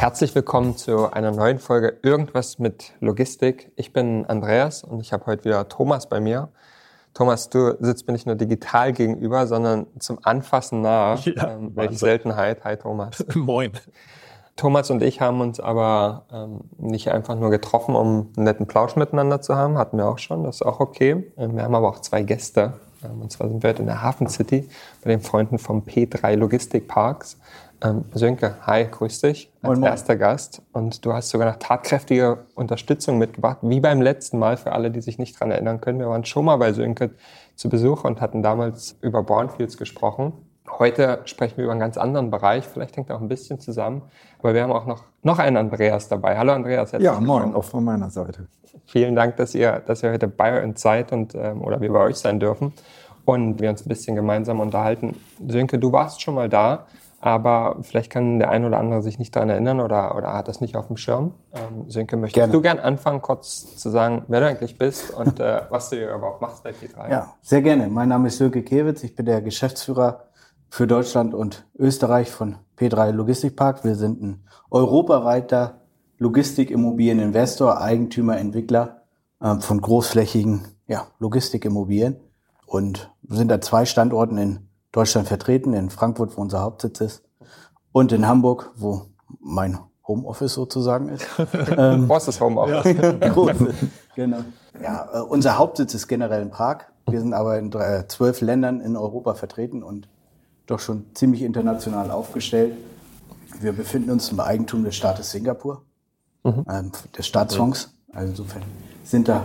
Herzlich willkommen zu einer neuen Folge Irgendwas mit Logistik. Ich bin Andreas und ich habe heute wieder Thomas bei mir. Thomas, du sitzt mir nicht nur digital gegenüber, sondern zum Anfassen nahe. Ja, ähm, welche Seltenheit. Hi Thomas. Moin. Thomas und ich haben uns aber ähm, nicht einfach nur getroffen, um einen netten Plausch miteinander zu haben. Hatten wir auch schon, das ist auch okay. Ähm, wir haben aber auch zwei Gäste. Ähm, und zwar sind wir heute in der Hafen City bei den Freunden vom P3 Logistik Parks. Ähm, Sönke, hi, grüß dich als moin, moin. erster Gast. Und du hast sogar noch tatkräftige Unterstützung mitgebracht, wie beim letzten Mal für alle, die sich nicht dran erinnern können. Wir waren schon mal bei Sönke zu Besuch und hatten damals über Brownfields gesprochen. Heute sprechen wir über einen ganz anderen Bereich, vielleicht hängt auch ein bisschen zusammen. Aber wir haben auch noch, noch einen Andreas dabei. Hallo Andreas. Ja, moin, auch von meiner Seite. Vielen Dank, dass ihr, dass ihr heute bei uns seid und, ähm, oder wir bei euch sein dürfen und wir uns ein bisschen gemeinsam unterhalten. Sönke, du warst schon mal da aber vielleicht kann der ein oder andere sich nicht daran erinnern oder, oder hat das nicht auf dem Schirm. Ähm, Sönke, möchtest Gerne. du gern anfangen, kurz zu sagen, wer du eigentlich bist und äh, was du hier überhaupt machst bei P3? Ja, sehr gerne. Mein Name ist Sönke Kewitz, ich bin der Geschäftsführer für Deutschland und Österreich von P3 Logistikpark. Wir sind ein europaweiter Logistikimmobilieninvestor, Eigentümer, Entwickler äh, von großflächigen ja, Logistikimmobilien und sind an zwei Standorten in Deutschland vertreten, in Frankfurt, wo unser Hauptsitz ist, und in Hamburg, wo mein Homeoffice sozusagen ist. ähm, ist Homeoffice? Ja. genau. Ja, äh, unser Hauptsitz ist generell in Prag. Wir sind aber in drei, äh, zwölf Ländern in Europa vertreten und doch schon ziemlich international aufgestellt. Wir befinden uns im Eigentum des Staates Singapur, mhm. ähm, des Staatsfonds. Also insofern sind da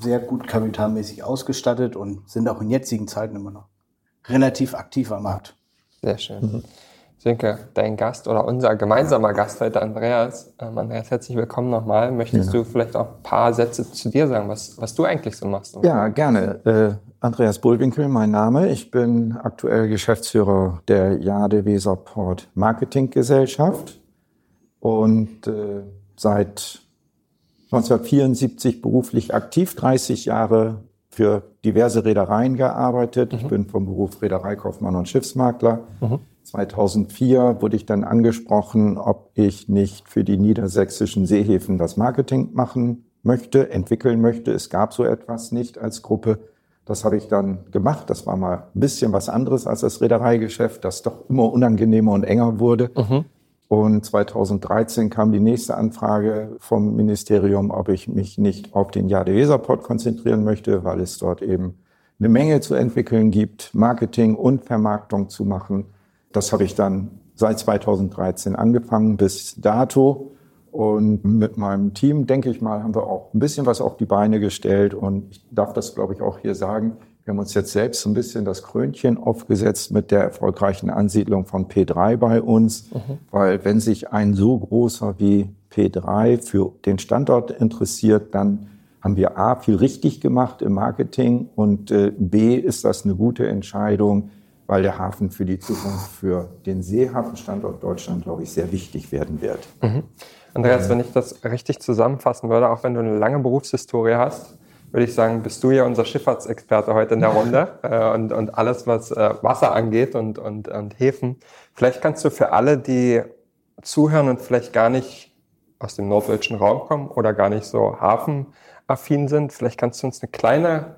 sehr gut kapitalmäßig ausgestattet und sind auch in jetzigen Zeiten immer noch relativ aktiv am Markt. Sehr schön. Mhm. Sönke, dein Gast oder unser gemeinsamer Gast heute, Andreas. Ähm, Andreas, herzlich willkommen nochmal. Möchtest ja. du vielleicht auch ein paar Sätze zu dir sagen, was, was du eigentlich so machst? Ja, gerne. Äh, Andreas Bullwinkel, mein Name. Ich bin aktuell Geschäftsführer der Jade Weserport Marketing Gesellschaft und äh, seit 1974 beruflich aktiv, 30 Jahre für diverse Reedereien gearbeitet. Mhm. Ich bin vom Beruf Reedereikaufmann und Schiffsmakler. Mhm. 2004 wurde ich dann angesprochen, ob ich nicht für die niedersächsischen Seehäfen das Marketing machen möchte, entwickeln möchte. Es gab so etwas nicht als Gruppe. Das habe ich dann gemacht. Das war mal ein bisschen was anderes als das Reedereigeschäft, das doch immer unangenehmer und enger wurde. Mhm. Und 2013 kam die nächste Anfrage vom Ministerium, ob ich mich nicht auf den Jade Weserport konzentrieren möchte, weil es dort eben eine Menge zu entwickeln gibt, Marketing und Vermarktung zu machen. Das habe ich dann seit 2013 angefangen bis dato. Und mit meinem Team, denke ich mal, haben wir auch ein bisschen was auf die Beine gestellt. Und ich darf das, glaube ich, auch hier sagen. Wir haben uns jetzt selbst so ein bisschen das Krönchen aufgesetzt mit der erfolgreichen Ansiedlung von P3 bei uns, mhm. weil wenn sich ein so großer wie P3 für den Standort interessiert, dann haben wir A, viel richtig gemacht im Marketing und äh, B, ist das eine gute Entscheidung, weil der Hafen für die Zukunft für den Seehafenstandort Deutschland, glaube ich, sehr wichtig werden wird. Mhm. Andreas, wenn ich das richtig zusammenfassen würde, auch wenn du eine lange Berufshistorie hast, würde ich sagen, bist du ja unser Schifffahrtsexperte heute in der Runde äh, und, und alles, was äh, Wasser angeht und, und, und Häfen. Vielleicht kannst du für alle, die zuhören und vielleicht gar nicht aus dem norddeutschen Raum kommen oder gar nicht so hafenaffin sind, vielleicht kannst du uns eine kleine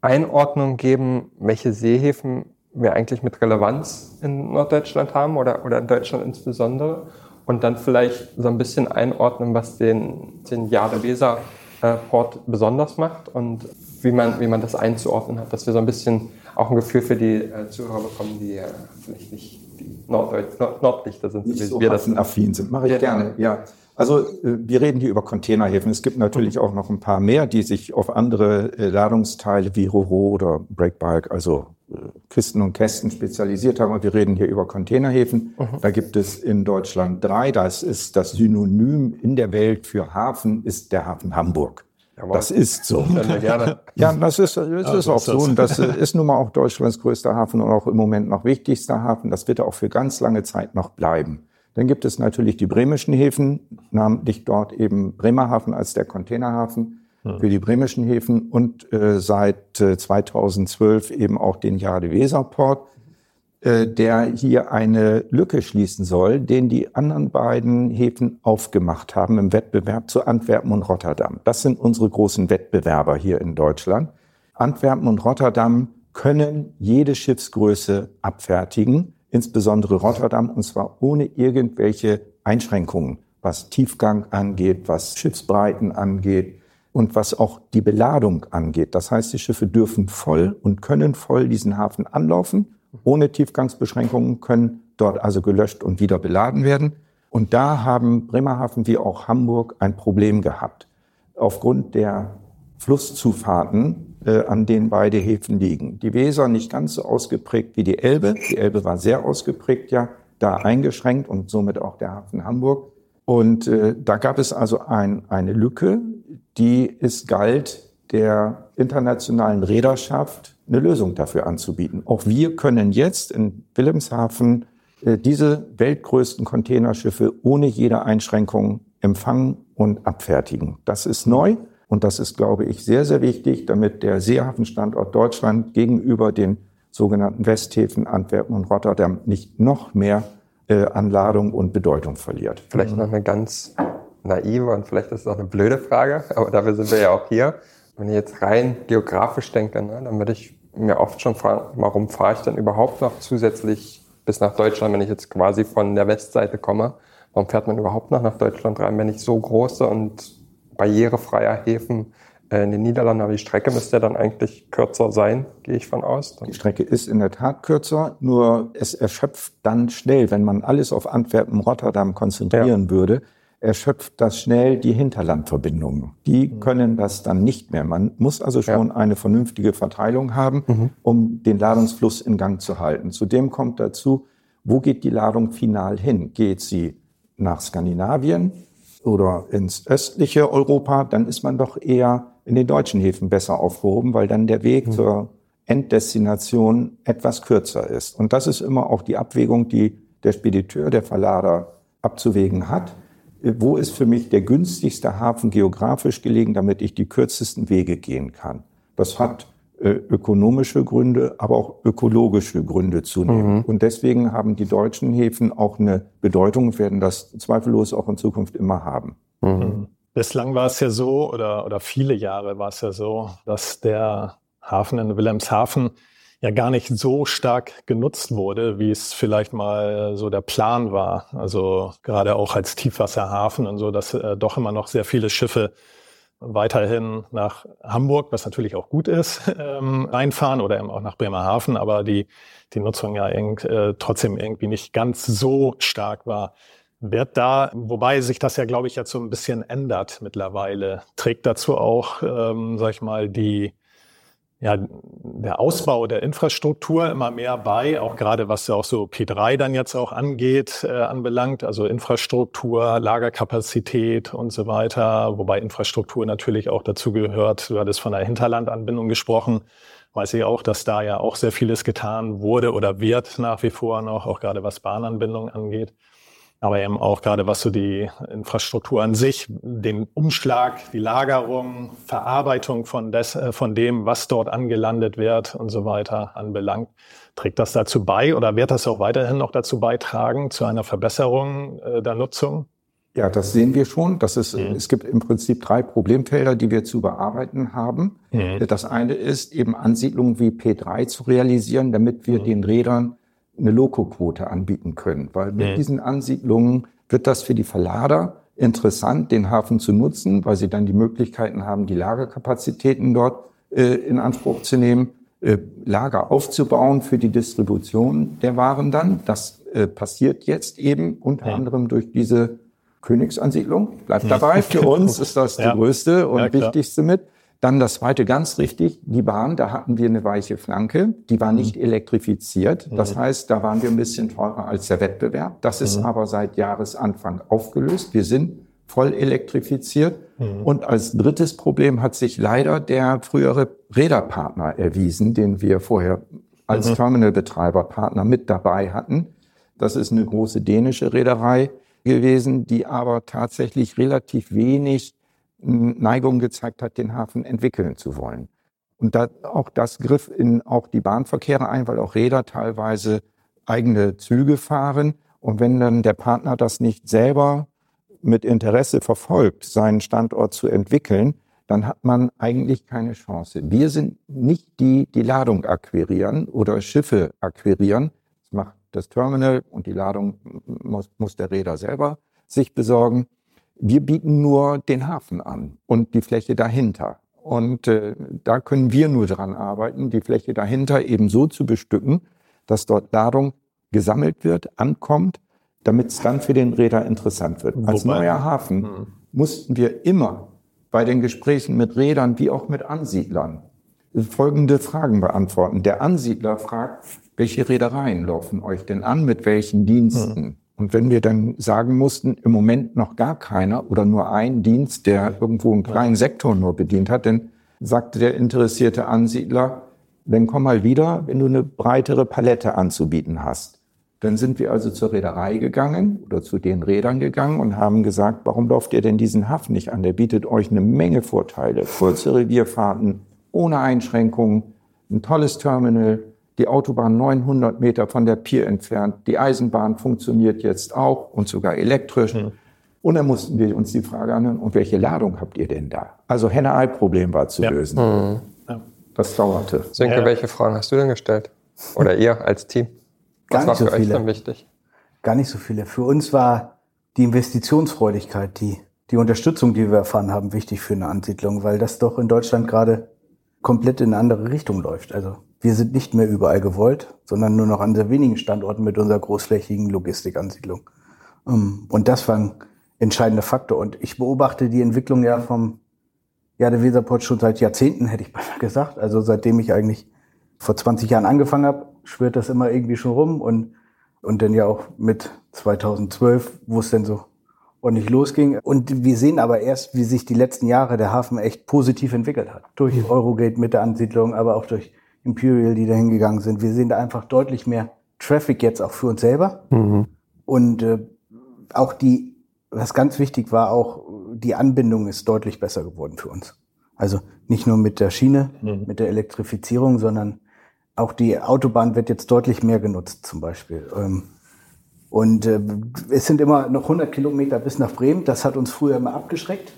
Einordnung geben, welche Seehäfen wir eigentlich mit Relevanz in Norddeutschland haben oder, oder in Deutschland insbesondere und dann vielleicht so ein bisschen einordnen, was den, den Jade Weser äh, Port besonders macht und wie man, wie man das einzuordnen hat, dass wir so ein bisschen auch ein Gefühl für die äh, Zuhörer bekommen, die äh, vielleicht nicht die Norddeut Nord Nordlichter sind, nicht so wir das affin sind. Mache ich ja. gerne. Ja, Also äh, wir reden hier über Containerhäfen. Es gibt natürlich auch noch ein paar mehr, die sich auf andere äh, Ladungsteile wie Roro oder Breakbulk, also äh, Kisten und Kästen spezialisiert haben. Aber wir reden hier über Containerhäfen. Mhm. Da gibt es in Deutschland drei. Das ist das Synonym in der Welt für Hafen, ist der Hafen Hamburg. Jawohl. Das ist so. Ja, das ist, das ist auch so. Und das ist nun mal auch Deutschlands größter Hafen und auch im Moment noch wichtigster Hafen. Das wird auch für ganz lange Zeit noch bleiben. Dann gibt es natürlich die bremischen Häfen, namentlich dort eben Bremerhaven als der Containerhafen für die bremischen Häfen und äh, seit äh, 2012 eben auch den Jade Weserport, äh, der hier eine Lücke schließen soll, den die anderen beiden Häfen aufgemacht haben im Wettbewerb zu Antwerpen und Rotterdam. Das sind unsere großen Wettbewerber hier in Deutschland. Antwerpen und Rotterdam können jede Schiffsgröße abfertigen insbesondere Rotterdam, und zwar ohne irgendwelche Einschränkungen, was Tiefgang angeht, was Schiffsbreiten angeht und was auch die Beladung angeht. Das heißt, die Schiffe dürfen voll und können voll diesen Hafen anlaufen, ohne Tiefgangsbeschränkungen, können dort also gelöscht und wieder beladen werden. Und da haben Bremerhaven wie auch Hamburg ein Problem gehabt. Aufgrund der Flusszufahrten äh, an denen beide Häfen liegen. Die Weser nicht ganz so ausgeprägt wie die Elbe. Die Elbe war sehr ausgeprägt, ja, da eingeschränkt und somit auch der Hafen Hamburg. Und äh, da gab es also ein, eine Lücke, die es galt, der internationalen Reederschaft eine Lösung dafür anzubieten. Auch wir können jetzt in Wilhelmshaven äh, diese weltgrößten Containerschiffe ohne jede Einschränkung empfangen und abfertigen. Das ist neu. Und das ist, glaube ich, sehr, sehr wichtig, damit der Seehafenstandort Deutschland gegenüber den sogenannten Westhäfen Antwerpen und Rotterdam nicht noch mehr äh, an Ladung und Bedeutung verliert. Vielleicht noch eine ganz naive und vielleicht ist es auch eine blöde Frage, aber dafür sind wir ja auch hier. Wenn ich jetzt rein geografisch denke, ne, dann würde ich mir oft schon fragen, warum fahre ich denn überhaupt noch zusätzlich bis nach Deutschland, wenn ich jetzt quasi von der Westseite komme? Warum fährt man überhaupt noch nach Deutschland rein, wenn ich so große und barrierefreier Häfen äh, in den Niederlanden, aber die Strecke müsste ja dann eigentlich kürzer sein, gehe ich von aus. Die Strecke ist in der Tat kürzer, nur es erschöpft dann schnell, wenn man alles auf Antwerpen, Rotterdam konzentrieren ja. würde, erschöpft das schnell die Hinterlandverbindungen. Die mhm. können das dann nicht mehr. Man muss also schon ja. eine vernünftige Verteilung haben, mhm. um den Ladungsfluss in Gang zu halten. Zudem kommt dazu, wo geht die Ladung final hin? Geht sie nach Skandinavien? Oder ins östliche Europa, dann ist man doch eher in den deutschen Häfen besser aufgehoben, weil dann der Weg mhm. zur Enddestination etwas kürzer ist. Und das ist immer auch die Abwägung, die der Spediteur, der Verlader abzuwägen hat. Wo ist für mich der günstigste Hafen geografisch gelegen, damit ich die kürzesten Wege gehen kann? Das hat ökonomische Gründe, aber auch ökologische Gründe zunehmen. Mhm. Und deswegen haben die deutschen Häfen auch eine Bedeutung und werden das zweifellos auch in Zukunft immer haben. Mhm. mhm. Bislang war es ja so, oder, oder viele Jahre war es ja so, dass der Hafen in Wilhelmshaven ja gar nicht so stark genutzt wurde, wie es vielleicht mal so der Plan war. Also gerade auch als Tiefwasserhafen und so, dass äh, doch immer noch sehr viele Schiffe weiterhin nach Hamburg, was natürlich auch gut ist, ähm, reinfahren oder eben auch nach Bremerhaven, aber die, die Nutzung ja irgend, äh, trotzdem irgendwie nicht ganz so stark war. Wird da, wobei sich das ja, glaube ich, jetzt so ein bisschen ändert mittlerweile, trägt dazu auch, ähm, sag ich mal, die ja, der Ausbau der Infrastruktur immer mehr bei, auch gerade was ja auch so P3 dann jetzt auch angeht, äh, anbelangt, also Infrastruktur, Lagerkapazität und so weiter, wobei Infrastruktur natürlich auch dazu gehört, du hattest von der Hinterlandanbindung gesprochen, weiß ich auch, dass da ja auch sehr vieles getan wurde oder wird nach wie vor noch, auch gerade was Bahnanbindung angeht aber eben auch gerade was so die Infrastruktur an sich, den Umschlag, die Lagerung, Verarbeitung von, des, äh, von dem, was dort angelandet wird und so weiter anbelangt. Trägt das dazu bei oder wird das auch weiterhin noch dazu beitragen zu einer Verbesserung äh, der Nutzung? Ja, das sehen wir schon. Das ist, mhm. Es gibt im Prinzip drei Problemfelder, die wir zu bearbeiten haben. Mhm. Das eine ist eben Ansiedlungen wie P3 zu realisieren, damit wir mhm. den Rädern eine Lokoquote anbieten können. Weil mit mhm. diesen Ansiedlungen wird das für die Verlader interessant, den Hafen zu nutzen, weil sie dann die Möglichkeiten haben, die Lagerkapazitäten dort äh, in Anspruch zu nehmen, äh, Lager aufzubauen für die Distribution der Waren dann. Das äh, passiert jetzt eben unter ja. anderem durch diese Königsansiedlung, bleibt dabei. Für uns ist das die größte und ja, wichtigste mit. Dann das zweite ganz richtig, die Bahn, da hatten wir eine weiche Flanke, die war nicht mhm. elektrifiziert. Das mhm. heißt, da waren wir ein bisschen teurer als der Wettbewerb. Das ist mhm. aber seit Jahresanfang aufgelöst. Wir sind voll elektrifiziert. Mhm. Und als drittes Problem hat sich leider der frühere Räderpartner erwiesen, den wir vorher als mhm. Terminalbetreiber, Partner mit dabei hatten. Das ist eine große dänische Reederei gewesen, die aber tatsächlich relativ wenig Neigung gezeigt hat, den Hafen entwickeln zu wollen. Und da, auch das griff in auch die Bahnverkehre ein, weil auch Räder teilweise eigene Züge fahren. Und wenn dann der Partner das nicht selber mit Interesse verfolgt, seinen Standort zu entwickeln, dann hat man eigentlich keine Chance. Wir sind nicht die, die Ladung akquirieren oder Schiffe akquirieren. Das macht das Terminal und die Ladung muss, muss der Räder selber sich besorgen. Wir bieten nur den Hafen an und die Fläche dahinter. Und äh, da können wir nur dran arbeiten, die Fläche dahinter eben so zu bestücken, dass dort Ladung gesammelt wird, ankommt, damit es dann für den Räder interessant wird. Als Wobei, neuer Hafen hm. mussten wir immer bei den Gesprächen mit Rädern wie auch mit Ansiedlern folgende Fragen beantworten. Der Ansiedler fragt, welche Reedereien laufen euch denn an, mit welchen Diensten? Hm. Und wenn wir dann sagen mussten, im Moment noch gar keiner oder nur ein Dienst, der irgendwo einen kleinen Sektor nur bedient hat, dann sagte der interessierte Ansiedler, dann komm mal wieder, wenn du eine breitere Palette anzubieten hast. Dann sind wir also zur Reederei gegangen oder zu den Rädern gegangen und haben gesagt, warum lauft ihr denn diesen Hafen nicht an? Der bietet euch eine Menge Vorteile. Kurze Revierfahrten, ohne Einschränkungen, ein tolles Terminal, die Autobahn 900 Meter von der Pier entfernt. Die Eisenbahn funktioniert jetzt auch und sogar elektrisch. Mhm. Und dann mussten wir uns die Frage anhören, und welche Ladung habt ihr denn da? Also Henne-Ei-Problem war zu ja. lösen. Mhm. Das dauerte. Sönke, ja. welche Fragen hast du denn gestellt? Oder ihr als Team? Was Gar war für so euch viele. dann wichtig? Gar nicht so viele. Für uns war die Investitionsfreudigkeit, die, die Unterstützung, die wir erfahren haben, wichtig für eine Ansiedlung, weil das doch in Deutschland gerade komplett in eine andere Richtung läuft. Also wir sind nicht mehr überall gewollt, sondern nur noch an sehr wenigen Standorten mit unserer großflächigen Logistikansiedlung. Ähm, und das war ein entscheidender Faktor. Und ich beobachte die Entwicklung ja vom, ja, der Weserport schon seit Jahrzehnten, hätte ich beinahe gesagt. Also seitdem ich eigentlich vor 20 Jahren angefangen habe, schwirrt das immer irgendwie schon rum und, und dann ja auch mit 2012, wo es denn so ordentlich losging. Und wir sehen aber erst, wie sich die letzten Jahre der Hafen echt positiv entwickelt hat. Durch Eurogate mit der Ansiedlung, aber auch durch Imperial, die da hingegangen sind. Wir sehen da einfach deutlich mehr Traffic jetzt auch für uns selber. Mhm. Und äh, auch die, was ganz wichtig war, auch die Anbindung ist deutlich besser geworden für uns. Also nicht nur mit der Schiene, mhm. mit der Elektrifizierung, sondern auch die Autobahn wird jetzt deutlich mehr genutzt zum Beispiel. Ähm, und äh, es sind immer noch 100 Kilometer bis nach Bremen. Das hat uns früher immer abgeschreckt.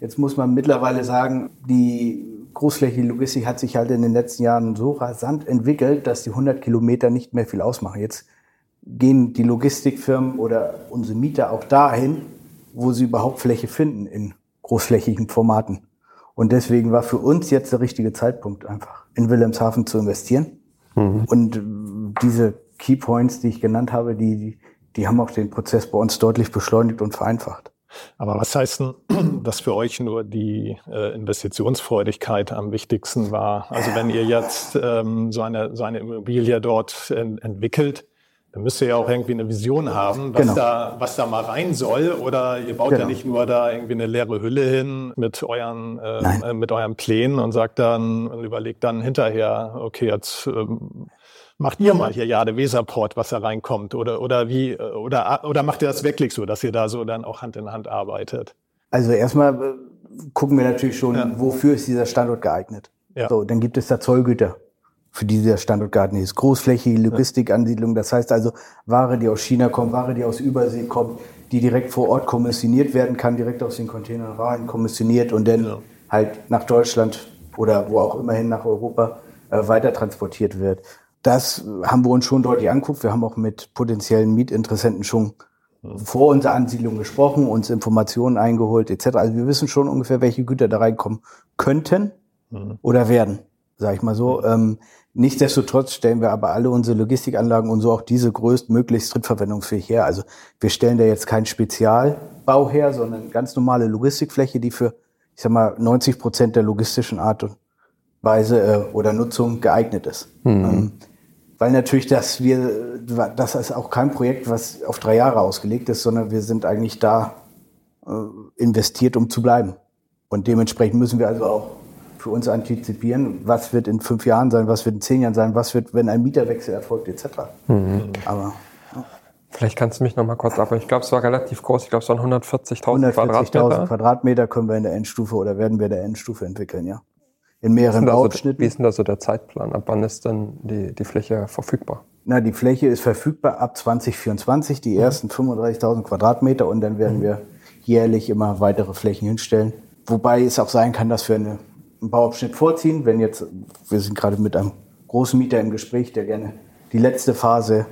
Jetzt muss man mittlerweile sagen, die großflächige Logistik hat sich halt in den letzten Jahren so rasant entwickelt, dass die 100 Kilometer nicht mehr viel ausmachen. Jetzt gehen die Logistikfirmen oder unsere Mieter auch dahin, wo sie überhaupt Fläche finden in großflächigen Formaten. Und deswegen war für uns jetzt der richtige Zeitpunkt, einfach in Wilhelmshaven zu investieren. Mhm. Und diese Keypoints, die ich genannt habe, die, die, die haben auch den Prozess bei uns deutlich beschleunigt und vereinfacht. Aber was heißt denn, dass für euch nur die äh, Investitionsfreudigkeit am wichtigsten war? Also wenn ihr jetzt ähm, so, eine, so eine Immobilie dort en entwickelt, dann müsst ihr ja auch irgendwie eine Vision haben, was, genau. da, was da mal rein soll. Oder ihr baut genau. ja nicht nur da irgendwie eine leere Hülle hin mit euren, äh, äh, mit euren Plänen und sagt dann und überlegt dann hinterher, okay, jetzt ähm, macht ihr mal hier Jade Weserport, was da reinkommt? Oder, oder wie, oder, oder macht ihr das wirklich so, dass ihr da so dann auch Hand in Hand arbeitet? Also erstmal äh, gucken wir natürlich schon, ja. wofür ist dieser Standort geeignet. Ja. So, dann gibt es da Zollgüter, für die dieser Standort geeignet ist. Großflächige Logistikansiedlung, das heißt also Ware, die aus China kommt, Ware, die aus Übersee kommt, die direkt vor Ort kommissioniert werden kann, direkt aus den Containern rein kommissioniert und dann ja. halt nach Deutschland oder wo auch immerhin nach Europa äh, weiter transportiert wird. Das haben wir uns schon deutlich anguckt. Wir haben auch mit potenziellen Mietinteressenten schon vor unserer Ansiedlung gesprochen, uns Informationen eingeholt etc. Also wir wissen schon ungefähr, welche Güter da reinkommen könnten mhm. oder werden. sag ich mal so. Ähm, nichtsdestotrotz stellen wir aber alle unsere Logistikanlagen und so auch diese größtmöglichst drittverwendungsfähig her. Also wir stellen da jetzt keinen Spezialbau her, sondern ganz normale Logistikfläche, die für, ich sag mal, 90 Prozent der logistischen Art und Weise äh, oder Nutzung geeignet ist. Mhm. Ähm, weil natürlich, dass wir, das ist auch kein Projekt, was auf drei Jahre ausgelegt ist, sondern wir sind eigentlich da äh, investiert, um zu bleiben. Und dementsprechend müssen wir also auch für uns antizipieren, was wird in fünf Jahren sein, was wird in zehn Jahren sein, was wird, wenn ein Mieterwechsel erfolgt, etc. Mhm. Aber Vielleicht kannst du mich noch mal kurz ab. Ich glaube, es war relativ groß. Ich glaube, es waren 140.000 Quadratmeter. 140.000 Quadratmeter können wir in der Endstufe oder werden wir in der Endstufe entwickeln, ja. In mehreren Bauabschnitten. Wie ist denn da so der Zeitplan? Ab wann ist denn die, die Fläche verfügbar? Na, die Fläche ist verfügbar ab 2024, die mhm. ersten 35.000 Quadratmeter und dann werden mhm. wir jährlich immer weitere Flächen hinstellen. Wobei es auch sein kann, dass wir eine, einen Bauabschnitt vorziehen. Wenn jetzt, wir sind gerade mit einem großen Mieter im Gespräch, der gerne die letzte Phase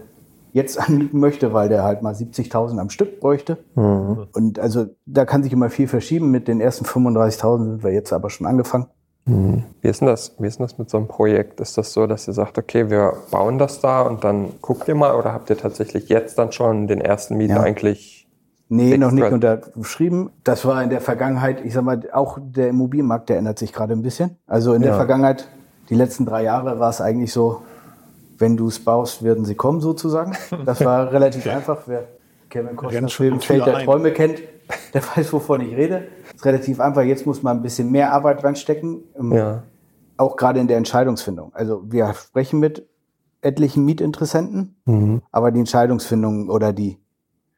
jetzt anmieten möchte, weil der halt mal 70.000 am Stück bräuchte. Mhm. Und also da kann sich immer viel verschieben. Mit den ersten 35.000 sind wir jetzt aber schon angefangen. Mhm. Wie ist denn das? Wie ist das mit so einem Projekt? Ist das so, dass ihr sagt, okay, wir bauen das da und dann guckt ihr mal oder habt ihr tatsächlich jetzt dann schon den ersten Mieter ja. eigentlich Nee, noch nicht unterschrieben. Das war in der Vergangenheit, ich sag mal, auch der Immobilienmarkt, der ändert sich gerade ein bisschen. Also in ja. der Vergangenheit, die letzten drei Jahre war es eigentlich so, wenn du es baust, werden sie kommen sozusagen. Das war relativ einfach. Wer Kevin Costner Film Feld der Träume kennt, der weiß, wovon ich rede. Das ist relativ einfach. Jetzt muss man ein bisschen mehr Arbeit reinstecken. Ja. Auch gerade in der Entscheidungsfindung. Also wir sprechen mit etlichen Mietinteressenten, mhm. aber die Entscheidungsfindung oder die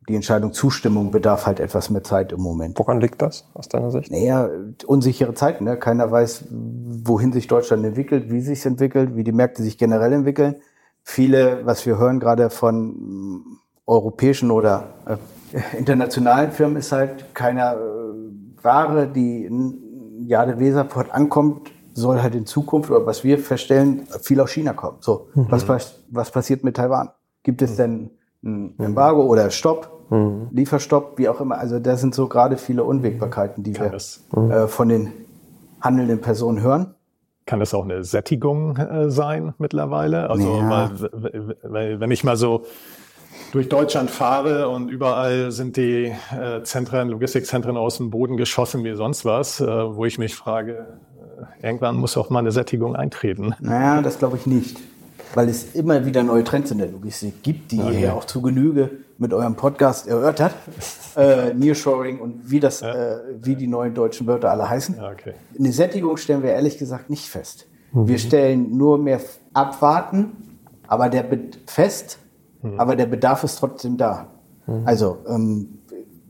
die Entscheidung Zustimmung bedarf halt etwas mehr Zeit im Moment. Woran liegt das aus deiner Sicht? Naja, unsichere Zeiten. Ne? Keiner weiß, wohin sich Deutschland entwickelt, wie sich entwickelt, wie die Märkte sich generell entwickeln. Viele, was wir hören gerade von mm, europäischen oder äh, internationalen Firmen, ist halt keine äh, Ware, die in Jade Weserport ankommt, soll halt in Zukunft, oder was wir feststellen, viel aus China kommen. So, mhm. was, was passiert mit Taiwan? Gibt es denn ein Embargo oder Stopp? Mhm. Lieferstopp, wie auch immer. Also da sind so gerade viele Unwägbarkeiten, die Kann wir mhm. äh, von den handelnden Personen hören. Kann das auch eine Sättigung äh, sein mittlerweile? Also ja. weil, weil, wenn ich mal so durch Deutschland fahre und überall sind die äh, Zentren, Logistikzentren aus dem Boden geschossen wie sonst was, äh, wo ich mich frage, äh, irgendwann muss auch mal eine Sättigung eintreten. Naja, das glaube ich nicht weil es immer wieder neue Trends in der Logistik gibt, die okay. ihr auch zu Genüge mit eurem Podcast erörtert. äh, Nearshoring und wie, das, ja. äh, wie die neuen deutschen Wörter alle heißen. Okay. Eine Sättigung stellen wir ehrlich gesagt nicht fest. Mhm. Wir stellen nur mehr abwarten, aber der fest, mhm. aber der Bedarf ist trotzdem da. Mhm. Also ähm,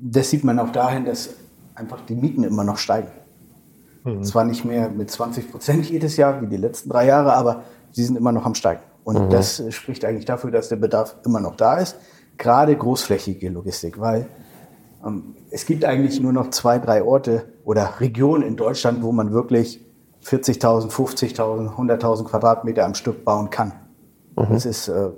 das sieht man auch dahin, dass einfach die Mieten immer noch steigen. Mhm. Zwar nicht mehr mit 20 Prozent jedes Jahr wie die letzten drei Jahre, aber sie sind immer noch am Steigen. Und mhm. das spricht eigentlich dafür, dass der Bedarf immer noch da ist. Gerade großflächige Logistik, weil ähm, es gibt eigentlich nur noch zwei, drei Orte oder Regionen in Deutschland, wo man wirklich 40.000, 50.000, 100.000 Quadratmeter am Stück bauen kann. Mhm. Das ist äh,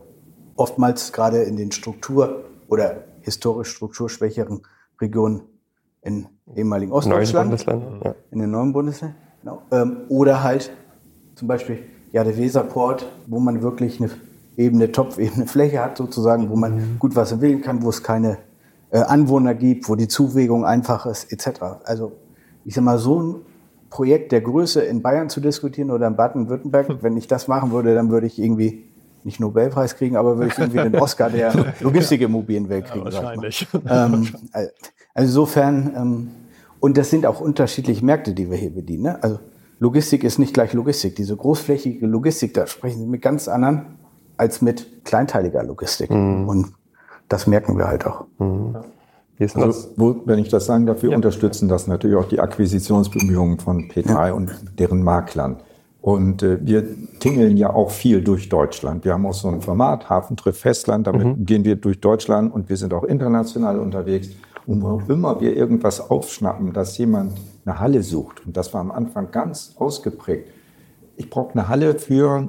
oftmals gerade in den Struktur- oder historisch strukturschwächeren Regionen in ehemaligen Ostdeutschland, ja. in den neuen Bundesländern, genau. ähm, oder halt zum Beispiel ja, der Weserport, wo man wirklich eine ebene Topfebene Fläche hat sozusagen, wo man mhm. gut was entwickeln kann, wo es keine äh, Anwohner gibt, wo die Zuwägung einfach ist, etc. Also ich sag mal, so ein Projekt der Größe in Bayern zu diskutieren oder in Baden-Württemberg, wenn ich das machen würde, dann würde ich irgendwie nicht Nobelpreis kriegen, aber würde ich irgendwie den Oscar der Logistikimmobilienwelt kriegen. Ja, wahrscheinlich. Ähm, also insofern, ähm, und das sind auch unterschiedliche Märkte, die wir hier bedienen. Ne? Also Logistik ist nicht gleich Logistik. Diese großflächige Logistik, da sprechen Sie mit ganz anderen als mit kleinteiliger Logistik. Mhm. Und das merken wir halt auch. Mhm. Also, wo, wenn ich das sagen darf, wir ja. unterstützen das natürlich auch die Akquisitionsbemühungen von P3 ja. und deren Maklern. Und äh, wir tingeln ja auch viel durch Deutschland. Wir haben auch so ein Format, Hafen trifft Festland, damit mhm. gehen wir durch Deutschland und wir sind auch international unterwegs. Und wo immer wir irgendwas aufschnappen, dass jemand eine Halle sucht, und das war am Anfang ganz ausgeprägt, ich brauche eine Halle für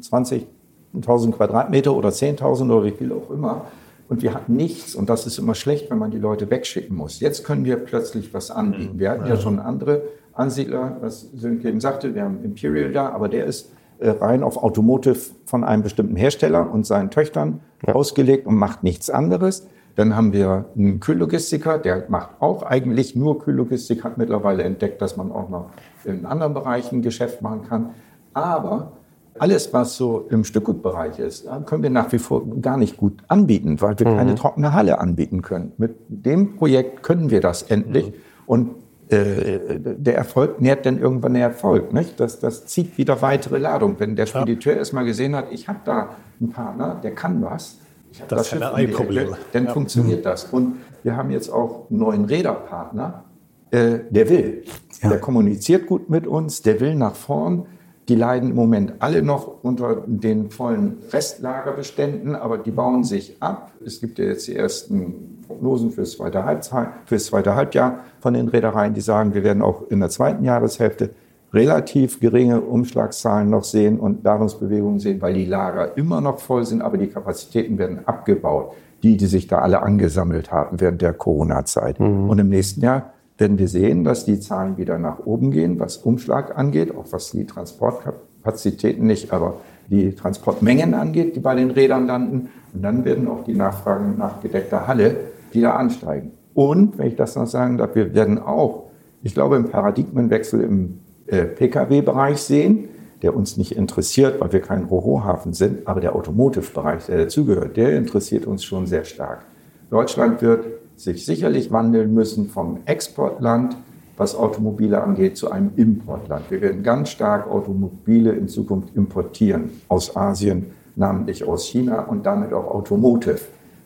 20.000 Quadratmeter oder 10.000 oder wie viel auch immer. Und wir hatten nichts. Und das ist immer schlecht, wenn man die Leute wegschicken muss. Jetzt können wir plötzlich was anbieten. Wir hatten ja schon andere Ansiedler, was Sönke eben sagte, wir haben Imperial da, aber der ist äh, rein auf Automotive von einem bestimmten Hersteller und seinen Töchtern ja. ausgelegt und macht nichts anderes. Dann haben wir einen Kühllogistiker, der macht auch eigentlich nur Kühllogistik, hat mittlerweile entdeckt, dass man auch noch in anderen Bereichen Geschäft machen kann. Aber alles, was so im Stückgutbereich ist, können wir nach wie vor gar nicht gut anbieten, weil wir mhm. keine trockene Halle anbieten können. Mit dem Projekt können wir das endlich. Mhm. Und äh, der Erfolg nährt dann irgendwann den Erfolg. Nicht? Das, das zieht wieder weitere Ladung. Wenn der Spediteur ja. erstmal gesehen hat, ich habe da einen Partner, der kann was, ich habe das, das Ein-Problem. Dann ja. funktioniert mhm. das. Und wir haben jetzt auch einen neuen Räderpartner, äh, der will. Ja. Der kommuniziert gut mit uns, der will nach vorn. Die leiden im Moment alle noch unter den vollen Restlagerbeständen, aber die bauen sich ab. Es gibt ja jetzt die ersten Prognosen fürs zweite, Halbjahr, fürs zweite Halbjahr von den Reedereien, die sagen, wir werden auch in der zweiten Jahreshälfte relativ geringe Umschlagszahlen noch sehen und Ladungsbewegungen sehen, weil die Lager immer noch voll sind, aber die Kapazitäten werden abgebaut. Die, die sich da alle angesammelt haben während der Corona-Zeit. Mhm. Und im nächsten Jahr werden wir sehen, dass die Zahlen wieder nach oben gehen, was Umschlag angeht, auch was die Transportkapazitäten nicht, aber die Transportmengen angeht, die bei den Rädern landen. Und dann werden auch die Nachfragen nach gedeckter Halle wieder ansteigen. Und, wenn ich das noch sagen darf, wir werden auch, ich glaube, einen Paradigmenwechsel im Pkw-Bereich sehen, der uns nicht interessiert, weil wir kein Rohhafen sind, aber der Automotive-Bereich, der dazugehört, der interessiert uns schon sehr stark. Deutschland wird sich sicherlich wandeln müssen vom Exportland, was Automobile angeht, zu einem Importland. Wir werden ganz stark Automobile in Zukunft importieren aus Asien, namentlich aus China und damit auch Automotive,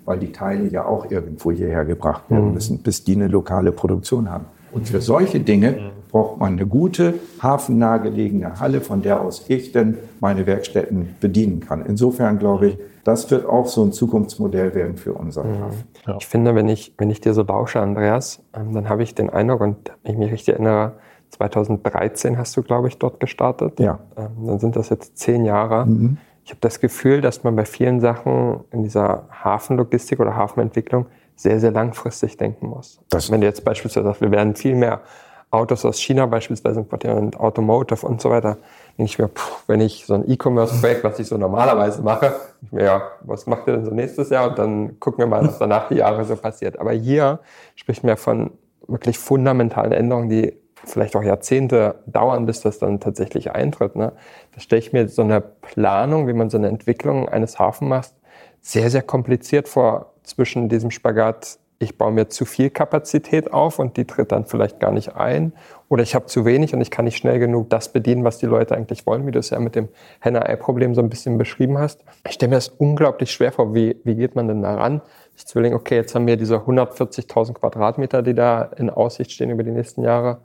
weil die Teile ja auch irgendwo hierher gebracht werden mhm. müssen, bis die eine lokale Produktion haben. Und für solche Dinge. Braucht man eine gute, hafennah gelegene Halle, von der aus ich denn meine Werkstätten bedienen kann. Insofern glaube ich, das wird auch so ein Zukunftsmodell werden für unseren mhm. Hafen. Ja. Ich finde, wenn ich, wenn ich dir so lausche, Andreas, ähm, dann habe ich den Eindruck, und wenn ich mich richtig erinnere, 2013 hast du, glaube ich, dort gestartet. Ja. Ähm, dann sind das jetzt zehn Jahre. Mhm. Ich habe das Gefühl, dass man bei vielen Sachen in dieser Hafenlogistik oder Hafenentwicklung sehr, sehr langfristig denken muss. Das Wenn du jetzt beispielsweise sagst, wir werden viel mehr Autos aus China beispielsweise importieren und Automotive und so weiter, denke ich mir, pff, wenn ich so ein E-Commerce-Projekt, was ich so normalerweise mache, ich mir, ja, was macht ihr denn so nächstes Jahr? Und dann gucken wir mal, was danach die Jahre so passiert. Aber hier spricht man von wirklich fundamentalen Änderungen, die vielleicht auch Jahrzehnte dauern, bis das dann tatsächlich eintritt. Ne? Da stelle ich mir so eine Planung, wie man so eine Entwicklung eines Hafens macht, sehr, sehr kompliziert vor zwischen diesem Spagat, ich baue mir zu viel Kapazität auf und die tritt dann vielleicht gar nicht ein. Oder ich habe zu wenig und ich kann nicht schnell genug das bedienen, was die Leute eigentlich wollen, wie du es ja mit dem Henne-Ei-Problem so ein bisschen beschrieben hast. Ich stelle mir das unglaublich schwer vor. Wie, wie geht man denn da ran? Sich zu überlegen, okay, jetzt haben wir diese 140.000 Quadratmeter, die da in Aussicht stehen über die nächsten Jahre.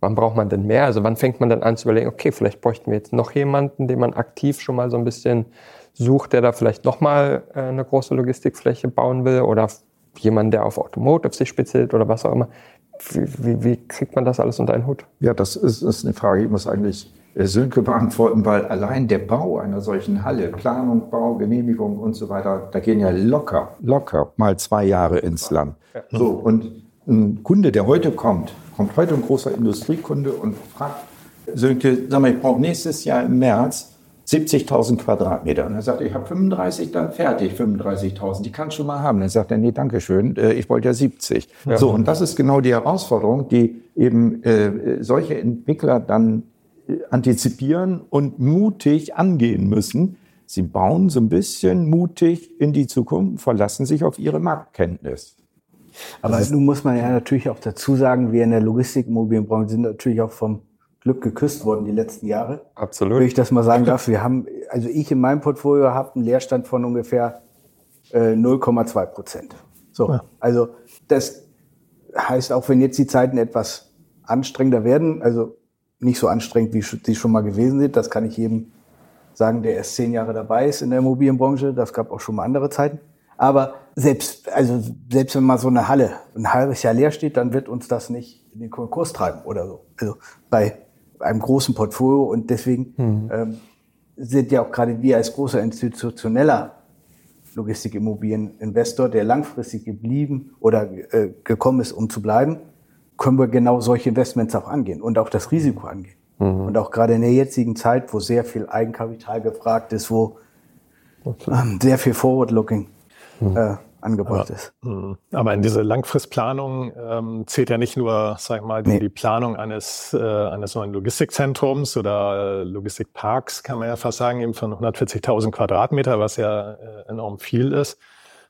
Wann braucht man denn mehr? Also wann fängt man dann an zu überlegen, okay, vielleicht bräuchten wir jetzt noch jemanden, den man aktiv schon mal so ein bisschen sucht, der da vielleicht nochmal äh, eine große Logistikfläche bauen will oder jemand, der auf Automotive sich spezialisiert oder was auch immer. Wie, wie, wie, kriegt man das alles unter einen Hut? Ja, das ist, ist eine Frage, ich muss eigentlich äh, Sönke beantworten, weil allein der Bau einer solchen Halle, Planung, Bau, Genehmigung und so weiter, da gehen ja locker, locker mal zwei Jahre ins Land. So, und ein Kunde, der heute kommt, kommt heute ein großer Industriekunde und fragt Sönke, sag mal, ich brauche nächstes Jahr im März 70.000 Quadratmeter. Und er sagt, ich habe 35, dann fertig, 35.000, die kannst du schon mal haben. Dann sagt er, nee, danke schön, äh, ich wollte ja 70. Ja. So, und das ist genau die Herausforderung, die eben äh, solche Entwickler dann äh, antizipieren und mutig angehen müssen. Sie bauen so ein bisschen mutig in die Zukunft, verlassen sich auf ihre Marktkenntnis. Aber nun muss man ja natürlich auch dazu sagen, wir in der Logistikimmobilienbranche sind natürlich auch vom Glück geküsst worden die letzten Jahre. Absolut. Wenn ich das mal sagen darf. Wir haben, also ich in meinem Portfolio habe einen Leerstand von ungefähr äh, 0,2 Prozent. So, ja. also das heißt, auch wenn jetzt die Zeiten etwas anstrengender werden, also nicht so anstrengend, wie sie schon mal gewesen sind, das kann ich jedem sagen, der erst zehn Jahre dabei ist in der Immobilienbranche. Das gab auch schon mal andere Zeiten. Aber selbst, also selbst wenn mal so eine Halle ein halbes Jahr leer steht, dann wird uns das nicht in den Konkurs treiben oder so. Also bei einem großen Portfolio und deswegen mhm. ähm, sind ja auch gerade wir als großer institutioneller Logistikimmobilieninvestor, der langfristig geblieben oder äh, gekommen ist, um zu bleiben, können wir genau solche Investments auch angehen und auch das Risiko angehen. Mhm. Und auch gerade in der jetzigen Zeit, wo sehr viel Eigenkapital gefragt ist, wo ähm, sehr viel Forward-Looking mhm. äh, angebracht aber, ist. Mh. Aber in diese Langfristplanung ähm, zählt ja nicht nur, sag ich mal, die, nee. die Planung eines, äh, eines neuen Logistikzentrums oder äh, Logistikparks, kann man ja fast sagen, eben von 140.000 Quadratmeter, was ja äh, enorm viel ist,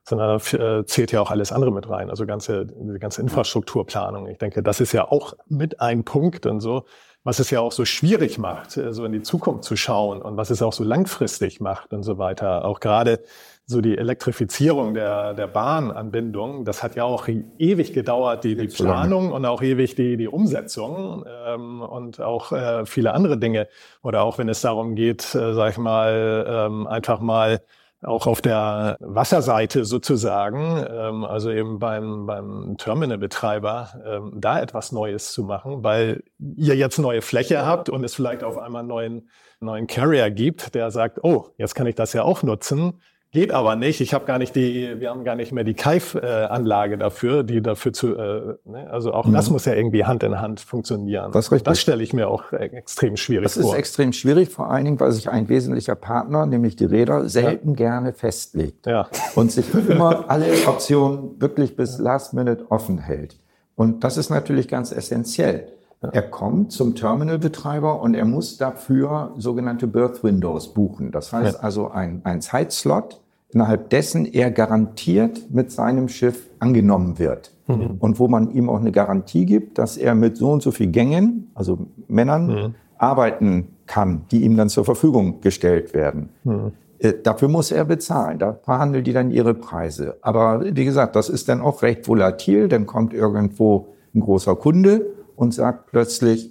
sondern äh, zählt ja auch alles andere mit rein, also ganze, die ganze Infrastrukturplanung. Ich denke, das ist ja auch mit ein Punkt und so, was es ja auch so schwierig macht, äh, so in die Zukunft zu schauen und was es auch so langfristig macht und so weiter. Auch gerade so die Elektrifizierung der, der Bahnanbindung, das hat ja auch ewig gedauert, die, die Planung und auch ewig die, die Umsetzung ähm, und auch äh, viele andere Dinge. Oder auch wenn es darum geht, äh, sag ich mal, ähm, einfach mal auch auf der Wasserseite sozusagen, ähm, also eben beim, beim Terminalbetreiber, ähm, da etwas Neues zu machen, weil ihr jetzt neue Fläche habt und es vielleicht auf einmal einen neuen, neuen Carrier gibt, der sagt, oh, jetzt kann ich das ja auch nutzen. Geht aber nicht. Ich habe gar nicht die, wir haben gar nicht mehr die Kaif-Anlage dafür, die dafür zu, äh, ne? also auch mhm. das muss ja irgendwie Hand in Hand funktionieren. Das, richtig. das stelle ich mir auch extrem schwierig das vor. Das ist extrem schwierig, vor allen Dingen, weil sich ein wesentlicher Partner, nämlich die Räder, selten ja. gerne festlegt ja. und sich immer alle Optionen wirklich bis Last Minute offen hält. Und das ist natürlich ganz essentiell. Er kommt zum Terminalbetreiber und er muss dafür sogenannte Birth Windows buchen. Das heißt also ein, ein Zeitslot, innerhalb dessen er garantiert mit seinem Schiff angenommen wird. Mhm. Und wo man ihm auch eine Garantie gibt, dass er mit so und so viel Gängen, also Männern, mhm. arbeiten kann, die ihm dann zur Verfügung gestellt werden. Mhm. Äh, dafür muss er bezahlen. Da verhandeln die dann ihre Preise. Aber wie gesagt, das ist dann auch recht volatil. Dann kommt irgendwo ein großer Kunde und sagt plötzlich,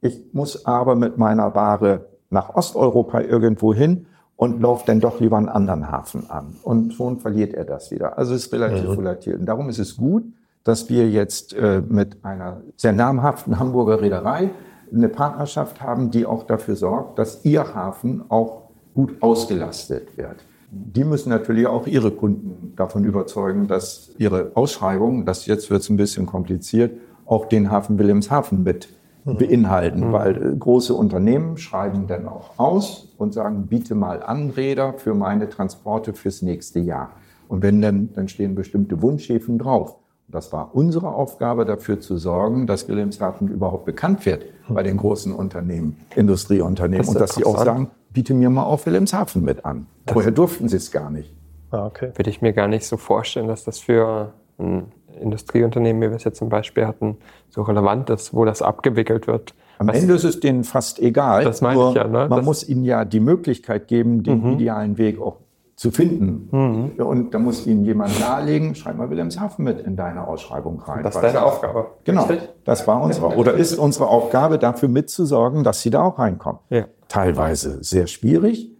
ich muss aber mit meiner Ware nach Osteuropa irgendwo hin und läuft dann doch lieber einen anderen Hafen an. Und schon verliert er das wieder. Also es ist relativ mhm. volatil. Und darum ist es gut, dass wir jetzt äh, mit einer sehr namhaften Hamburger Reederei eine Partnerschaft haben, die auch dafür sorgt, dass ihr Hafen auch gut ausgelastet wird. Die müssen natürlich auch ihre Kunden davon überzeugen, dass ihre Ausschreibung, das jetzt wird es ein bisschen kompliziert, auch den Hafen Wilhelmshaven mit beinhalten, mhm. weil äh, große Unternehmen schreiben dann auch aus und sagen, biete mal an Räder für meine Transporte fürs nächste Jahr. Und wenn dann, dann stehen bestimmte Wunschhäfen drauf. Und das war unsere Aufgabe, dafür zu sorgen, dass Wilhelmshaven überhaupt bekannt wird bei den großen Unternehmen, Industrieunternehmen. Das und dass sie auch sagen, biete mir mal auf Wilhelmshaven mit an. Vorher durften sie es gar nicht. Ah, okay. Würde ich mir gar nicht so vorstellen, dass das für ein Industrieunternehmen, wie wir es jetzt zum Beispiel hatten, so relevant ist, wo das abgewickelt wird. Am Was, Ende ist es denen fast egal. Das meine ich ja. Ne? Man das muss ihnen ja die Möglichkeit geben, den mhm. idealen Weg auch zu finden. Mhm. Und da muss ihnen jemand nahelegen, schreib mal Wilhelmshaven mit in deine Ausschreibung rein. Das ist deine Aufgabe. Genau, das war unsere, oder ist unsere Aufgabe, dafür mitzusorgen, dass sie da auch reinkommen. Ja. Teilweise sehr schwierig,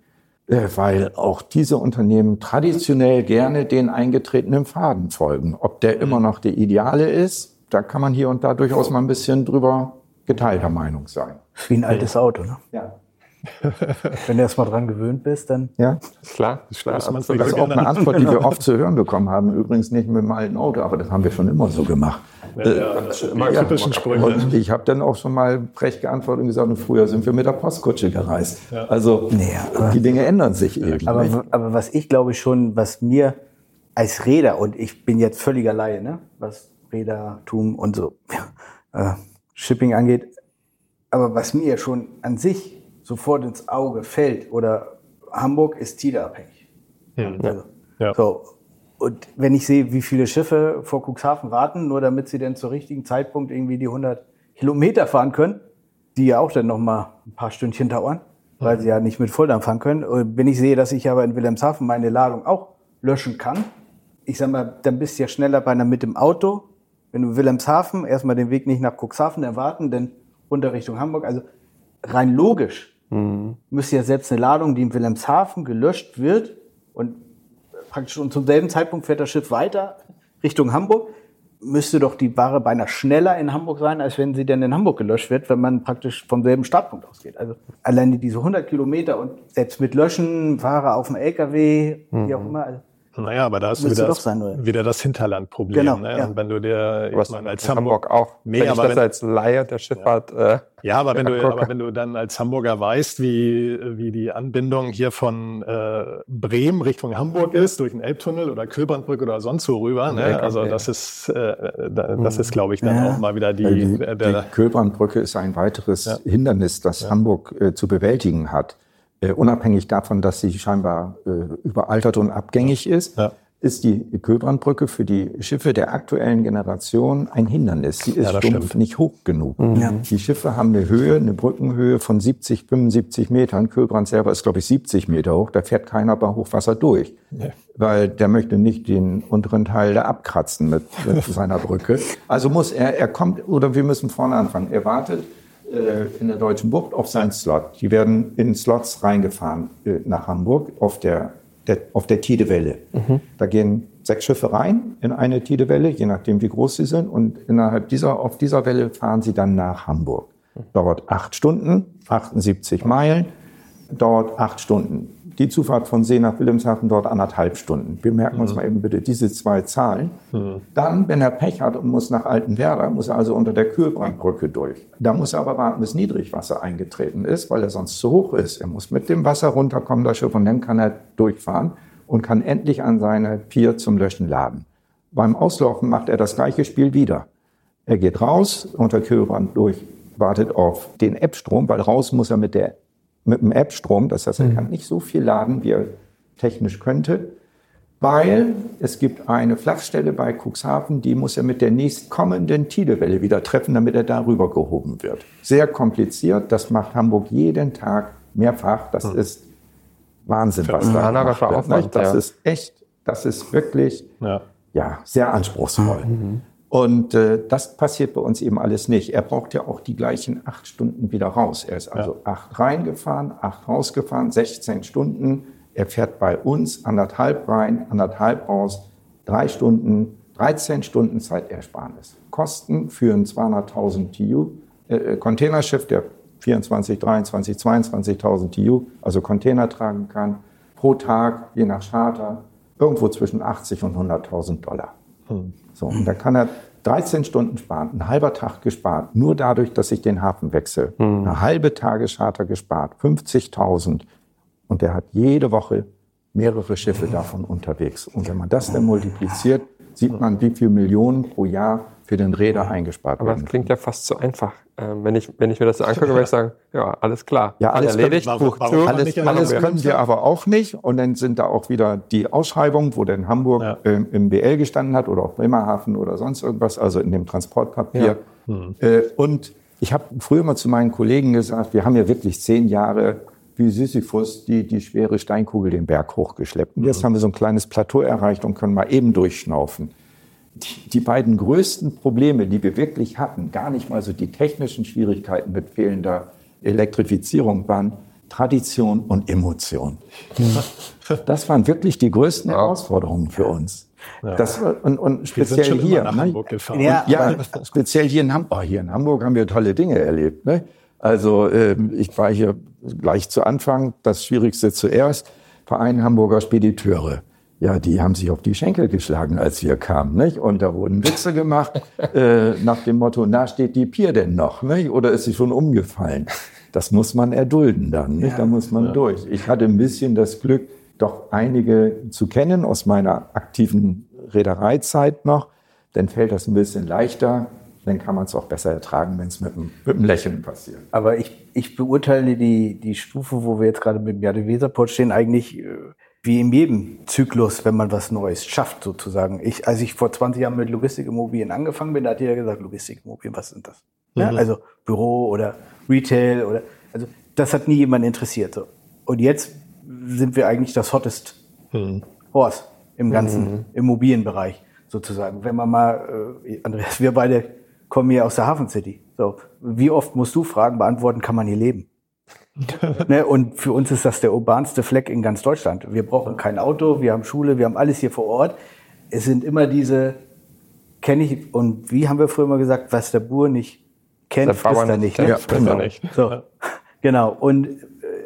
weil auch diese Unternehmen traditionell gerne den eingetretenen Faden folgen. Ob der immer noch der ideale ist, da kann man hier und da durchaus mal ein bisschen drüber geteilter Meinung sein. Wie ein altes Auto, ne? Ja. Wenn du erst mal dran gewöhnt bist, dann. Ja, klar. klar. Das, das ist auch eine Antwort, die wir oft zu hören bekommen haben. Übrigens nicht mit dem alten Auto, aber das haben wir schon immer so gemacht. Ja, ja, das ist immer ja. Und ich habe dann auch schon mal frech geantwortet und gesagt, früher sind wir mit der Postkutsche gereist. Ja. Also nee, die Dinge ändern sich eben. Aber, aber was ich glaube schon, was mir als Räder, und ich bin jetzt völliger Laie, ne? was Rädertum und so äh, Shipping angeht, aber was mir schon an sich sofort ins Auge fällt oder Hamburg ist TIDA-abhängig. Ja. Also, ja. So. Und wenn ich sehe, wie viele Schiffe vor Cuxhaven warten, nur damit sie dann zur richtigen Zeitpunkt irgendwie die 100 Kilometer fahren können, die ja auch dann noch mal ein paar Stündchen dauern, weil mhm. sie ja nicht mit Volldampf fahren können. Und wenn ich sehe, dass ich aber in Wilhelmshaven meine Ladung auch löschen kann, ich sag mal, dann bist du ja schneller bei einer mit dem Auto. Wenn du Wilhelmshaven erstmal den Weg nicht nach Cuxhaven erwarten, dann runter Richtung Hamburg. Also rein logisch Mhm. Müsste ja selbst eine Ladung, die in Wilhelmshaven gelöscht wird und praktisch schon zum selben Zeitpunkt fährt das Schiff weiter Richtung Hamburg, müsste doch die Ware beinahe schneller in Hamburg sein, als wenn sie denn in Hamburg gelöscht wird, wenn man praktisch vom selben Startpunkt ausgeht. Also alleine diese 100 Kilometer und selbst mit Löschen, Ware auf dem LKW, mhm. wie auch immer. Also Naja, aber da ist wieder, das, sein, wieder das Hinterlandproblem. Genau, ne? ja. Und wenn du dir, ich meine, als Hamburg, Hamburg auch, nee, wenn ich das wenn, als Laie der Schifffahrt ja. äh, ja, aber wenn du, aber wenn du dann als Hamburger weißt, wie, wie die Anbindung hier von äh, Bremen Richtung Hamburg ist, durch den Elbtunnel oder Kühlbrandbrücke oder sonst wo rüber, ne? also das ist, äh, das ist, glaube ich, dann ja. auch mal wieder die... Die, der, die Kühlbrandbrücke ist ein weiteres ja. Hindernis, das ja. Hamburg äh, zu bewältigen hat. Äh, unabhängig davon, dass sie scheinbar äh, überaltert und abgängig ist. Ja ist die Köbrandbrücke für die Schiffe der aktuellen Generation ein Hindernis. Sie ist ja, stumpf nicht hoch genug. Mhm. Ja. Die Schiffe haben eine Höhe, eine Brückenhöhe von 70, 75 Metern. Köbrand selber ist, glaube ich, 70 Meter hoch. Da fährt keiner bei Hochwasser durch. Ja. Weil der möchte nicht den unteren Teil da abkratzen mit, mit seiner Brücke. Also muss er, er kommt, oder wir müssen vorne anfangen. Er wartet in der Deutschen Bucht auf seinen Slot. Die werden in Slots reingefahren äh, nach Hamburg auf der der, auf der Tidewelle. Mhm. Da gehen sechs Schiffe rein in eine Tidewelle, je nachdem wie groß sie sind. Und innerhalb dieser, auf dieser Welle fahren sie dann nach Hamburg. Dauert acht Stunden, 78 Meilen, dauert acht Stunden. Die Zufahrt von See nach Wilhelmshaven dauert anderthalb Stunden. Wir merken mhm. uns mal eben bitte diese zwei Zahlen. Mhm. Dann, wenn er Pech hat und muss nach Altenwerder, muss er also unter der Kühlbrandbrücke durch. Da muss er aber warten, bis Niedrigwasser eingetreten ist, weil er sonst zu hoch ist. Er muss mit dem Wasser runterkommen, das Schiff, und dann kann er durchfahren und kann endlich an seine Pier zum Löschen laden. Beim Auslaufen macht er das gleiche Spiel wieder. Er geht raus, unter Kühlbrand durch, wartet auf den Ebbstrom, weil raus muss er mit der mit dem App-Strom. Das heißt, er mhm. kann nicht so viel laden, wie er technisch könnte, weil es gibt eine Flachstelle bei Cuxhaven, die muss er mit der nächstkommenden Tidewelle wieder treffen, damit er darüber gehoben wird. Sehr kompliziert. Das macht Hamburg jeden Tag mehrfach. Das mhm. ist Wahnsinn, Für was da gemacht wird. Das ja. ist echt, das ist wirklich ja. ja sehr anspruchsvoll. Mhm. Und äh, das passiert bei uns eben alles nicht. Er braucht ja auch die gleichen acht Stunden wieder raus. Er ist also ja. acht reingefahren, acht rausgefahren, 16 Stunden. Er fährt bei uns anderthalb rein, anderthalb raus, drei Stunden, 13 Stunden Zeitersparnis. Kosten für ein 200.000 TU äh, Containerschiff, der 24, 23, 22.000 TU, also Container tragen kann, pro Tag, je nach Charter, irgendwo zwischen 80 und 100.000 Dollar. Hm. So, und da kann er 13 Stunden sparen, ein halber Tag gespart, nur dadurch, dass ich den Hafen wechsle. Mhm. Eine halbe Tagescharter gespart, 50.000. Und der hat jede Woche mehrere Schiffe davon unterwegs. Und wenn man das dann multipliziert, sieht man, wie viel Millionen pro Jahr für den Räder eingespart werden. Aber das klingt ja fast zu einfach. Ähm, wenn, ich, wenn ich mir das so angucke, würde ich sagen, ja, alles klar. Ja, alles erledigt. Können, warum, warum alles, alles können wir aber auch nicht. Und dann sind da auch wieder die Ausschreibungen, wo dann Hamburg ja. ähm, im BL gestanden hat oder auch Bremerhaven oder sonst irgendwas, also in dem Transportpapier. Ja. Hm. Äh, und ich habe früher mal zu meinen Kollegen gesagt, wir haben ja wirklich zehn Jahre wie Sisyphus die, die schwere Steinkugel den Berg hochgeschleppt. Und jetzt mhm. haben wir so ein kleines Plateau erreicht und können mal eben durchschnaufen die, die beiden größten Probleme, die wir wirklich hatten, gar nicht mal so die technischen Schwierigkeiten mit fehlender Elektrifizierung, waren Tradition und Emotion. Das waren wirklich die größten Herausforderungen für uns. Ja. Das, und, und speziell hier. Ne? Ja, ja speziell hier in Hamburg. Oh, hier in Hamburg haben wir tolle Dinge erlebt. Ne? Also ähm, ich war hier gleich zu Anfang, das Schwierigste zuerst, Verein Hamburger Spediteure ja, die haben sich auf die Schenkel geschlagen, als wir kamen, nicht? Und da wurden Witze gemacht äh, nach dem Motto: Na, steht die Pier denn noch, nicht? Oder ist sie schon umgefallen? Das muss man erdulden dann, nicht? Da muss man ja. durch. Ich hatte ein bisschen das Glück, doch einige zu kennen aus meiner aktiven Reedereizeit noch. Dann fällt das ein bisschen leichter. Dann kann man es auch besser ertragen, wenn es mit, mit einem Lächeln passiert. Aber ich, ich beurteile die, die Stufe, wo wir jetzt gerade mit dem Jade Weserport stehen, eigentlich äh, wie in jedem Zyklus, wenn man was Neues schafft, sozusagen. Ich, als ich vor 20 Jahren mit Logistikimmobilien angefangen bin, da hat jeder gesagt, Logistikimmobilien, was sind das? Mhm. Ja, also Büro oder Retail oder, also das hat nie jemand interessiert. So. Und jetzt sind wir eigentlich das hottest mhm. Horse im ganzen mhm. Immobilienbereich sozusagen. Wenn man mal, äh, Andreas, wir beide kommen hier aus der Hafen City. So, wie oft musst du Fragen beantworten, kann man hier leben? Ne, und für uns ist das der urbanste Fleck in ganz Deutschland. Wir brauchen kein Auto, wir haben Schule, wir haben alles hier vor Ort. Es sind immer diese, kenne ich, und wie haben wir früher mal gesagt, was der Bur nicht kennt, frisst er nicht. Ne? Ja, genau. nicht. So. genau. Und äh,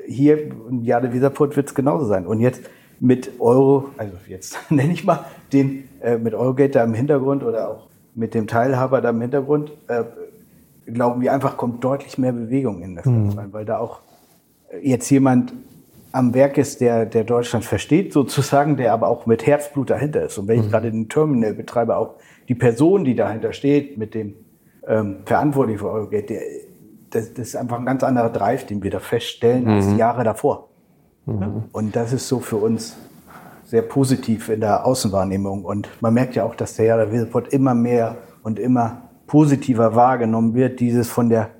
hier, ja, der Weserport wird es genauso sein. Und jetzt mit Euro, also jetzt nenne ich mal den äh, mit Eurogate da im Hintergrund oder auch mit dem Teilhaber da im Hintergrund, äh, glauben wir einfach, kommt deutlich mehr Bewegung in das mhm. rein, weil da auch jetzt jemand am Werk ist, der, der Deutschland versteht, sozusagen, der aber auch mit Herzblut dahinter ist. Und wenn ich mhm. gerade den Terminal betreibe, auch die Person, die dahinter steht, mit dem ähm, Verantwortlichen für Eurogate, der, das, das ist einfach ein ganz anderer Drive, den wir da feststellen, mhm. als Jahre davor. Mhm. Und das ist so für uns sehr positiv in der Außenwahrnehmung. Und man merkt ja auch, dass der Jahre Weselport immer mehr und immer positiver wahrgenommen wird. Dieses von der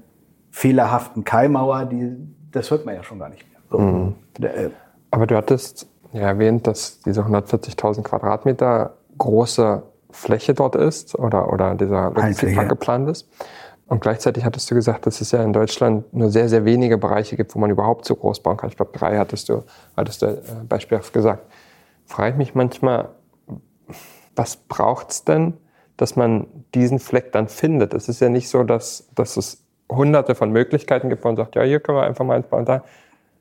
fehlerhaften Keimauer, die, das hört man ja schon gar nicht mehr. So. Mhm. Äh, Aber du hattest ja erwähnt, dass diese 140.000 Quadratmeter große Fläche dort ist oder, oder dieser Logistikpark geplant ist. Und gleichzeitig hattest du gesagt, dass es ja in Deutschland nur sehr, sehr wenige Bereiche gibt, wo man überhaupt so groß bauen kann. Ich glaube, drei hattest du, hattest du äh, beispielhaft gesagt. Frage ich mich manchmal, was braucht es denn, dass man diesen Fleck dann findet? Es ist ja nicht so, dass, dass es hunderte von Möglichkeiten gibt, wo man sagt, ja, hier können wir einfach mal eins bauen. Da.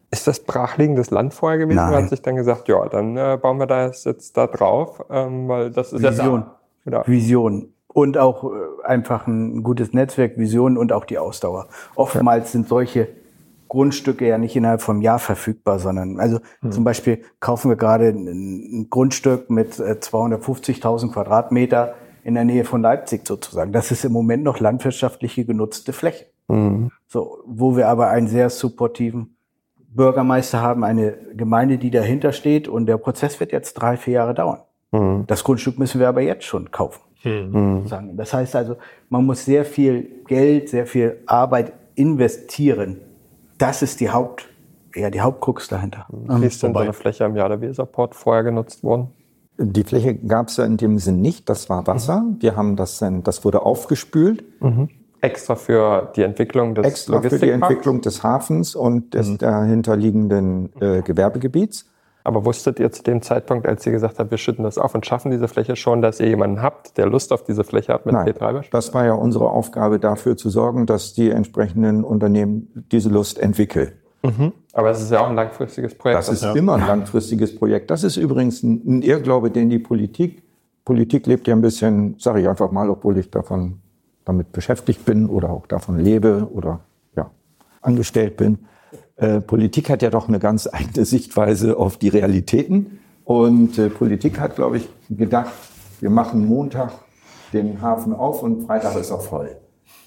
Ist das brachliegendes Land vorher gewesen? Nein. Man hat sich dann gesagt, ja, dann äh, bauen wir das jetzt da drauf, ähm, weil das ist Vision. Ja Vision und auch äh, einfach ein gutes Netzwerk, Visionen und auch die Ausdauer. Oftmals ja. sind solche Grundstücke ja nicht innerhalb vom Jahr verfügbar, sondern also hm. zum Beispiel kaufen wir gerade ein, ein Grundstück mit 250.000 äh, Quadratmeter in der Nähe von Leipzig sozusagen. Das ist im Moment noch landwirtschaftliche genutzte Fläche. Mhm. So, wo wir aber einen sehr supportiven Bürgermeister haben, eine Gemeinde, die dahinter steht und der Prozess wird jetzt drei, vier Jahre dauern. Mhm. Das Grundstück müssen wir aber jetzt schon kaufen. Mhm. Das heißt also, man muss sehr viel Geld, sehr viel Arbeit investieren. Das ist die Haupt, ja, die Hauptkrux dahinter. Wie ist denn so eine Fläche am Jahr der Weserport vorher genutzt worden? Die Fläche gab es ja in dem Sinn nicht, das war Wasser. Mhm. Wir haben das dann, das wurde aufgespült. Mhm. Extra für die Entwicklung des Extra für die Entwicklung des Hafens und des mhm. dahinterliegenden äh, Gewerbegebiets. Aber wusstet ihr zu dem Zeitpunkt, als ihr gesagt habt, wir schütten das auf und schaffen diese Fläche schon, dass ihr jemanden habt, der Lust auf diese Fläche hat mit Nein, P3 Das war ja unsere Aufgabe, dafür zu sorgen, dass die entsprechenden Unternehmen diese Lust entwickeln. Mhm. Aber es ist ja auch ein langfristiges Projekt. Das ist ja. immer ein langfristiges Projekt. Das ist übrigens ein Irrglaube, den die Politik, Politik lebt ja ein bisschen, sage ich einfach mal, obwohl ich davon damit beschäftigt bin oder auch davon lebe oder ja, angestellt bin. Äh, Politik hat ja doch eine ganz eigene Sichtweise auf die Realitäten. Und äh, Politik hat, glaube ich, gedacht, wir machen Montag den Hafen auf und Freitag ist er voll.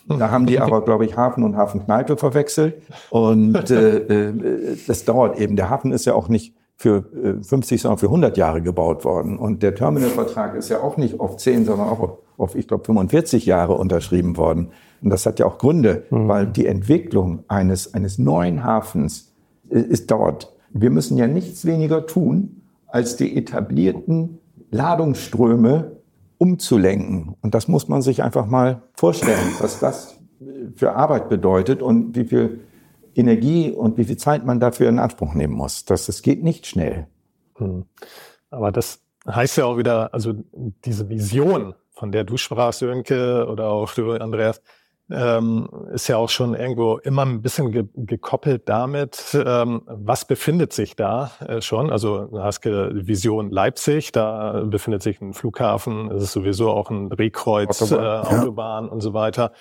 Da haben die aber, glaube ich, Hafen und Hafenkneipe verwechselt. Und äh, äh, das dauert eben. Der Hafen ist ja auch nicht für äh, 50, sondern für 100 Jahre gebaut worden. Und der Terminalvertrag ist ja auch nicht auf 10, sondern auch auf, ich glaube, 45 Jahre unterschrieben worden. Und das hat ja auch Gründe, mhm. weil die Entwicklung eines, eines neuen Hafens äh, ist dauert. Wir müssen ja nichts weniger tun, als die etablierten Ladungsströme umzulenken. Und das muss man sich einfach mal vorstellen, was das für Arbeit bedeutet und wie viel Energie und wie viel Zeit man dafür in Anspruch nehmen muss. Das, das geht nicht schnell. Hm. Aber das heißt ja auch wieder, also diese Vision, von der du sprachst, Sönke, oder auch du, Andreas, ähm, ist ja auch schon irgendwo immer ein bisschen ge gekoppelt damit, ähm, was befindet sich da äh, schon. Also du hast Vision Leipzig, da befindet sich ein Flughafen, es ist sowieso auch ein Drehkreuz, Autobahn, äh, Autobahn ja. und so weiter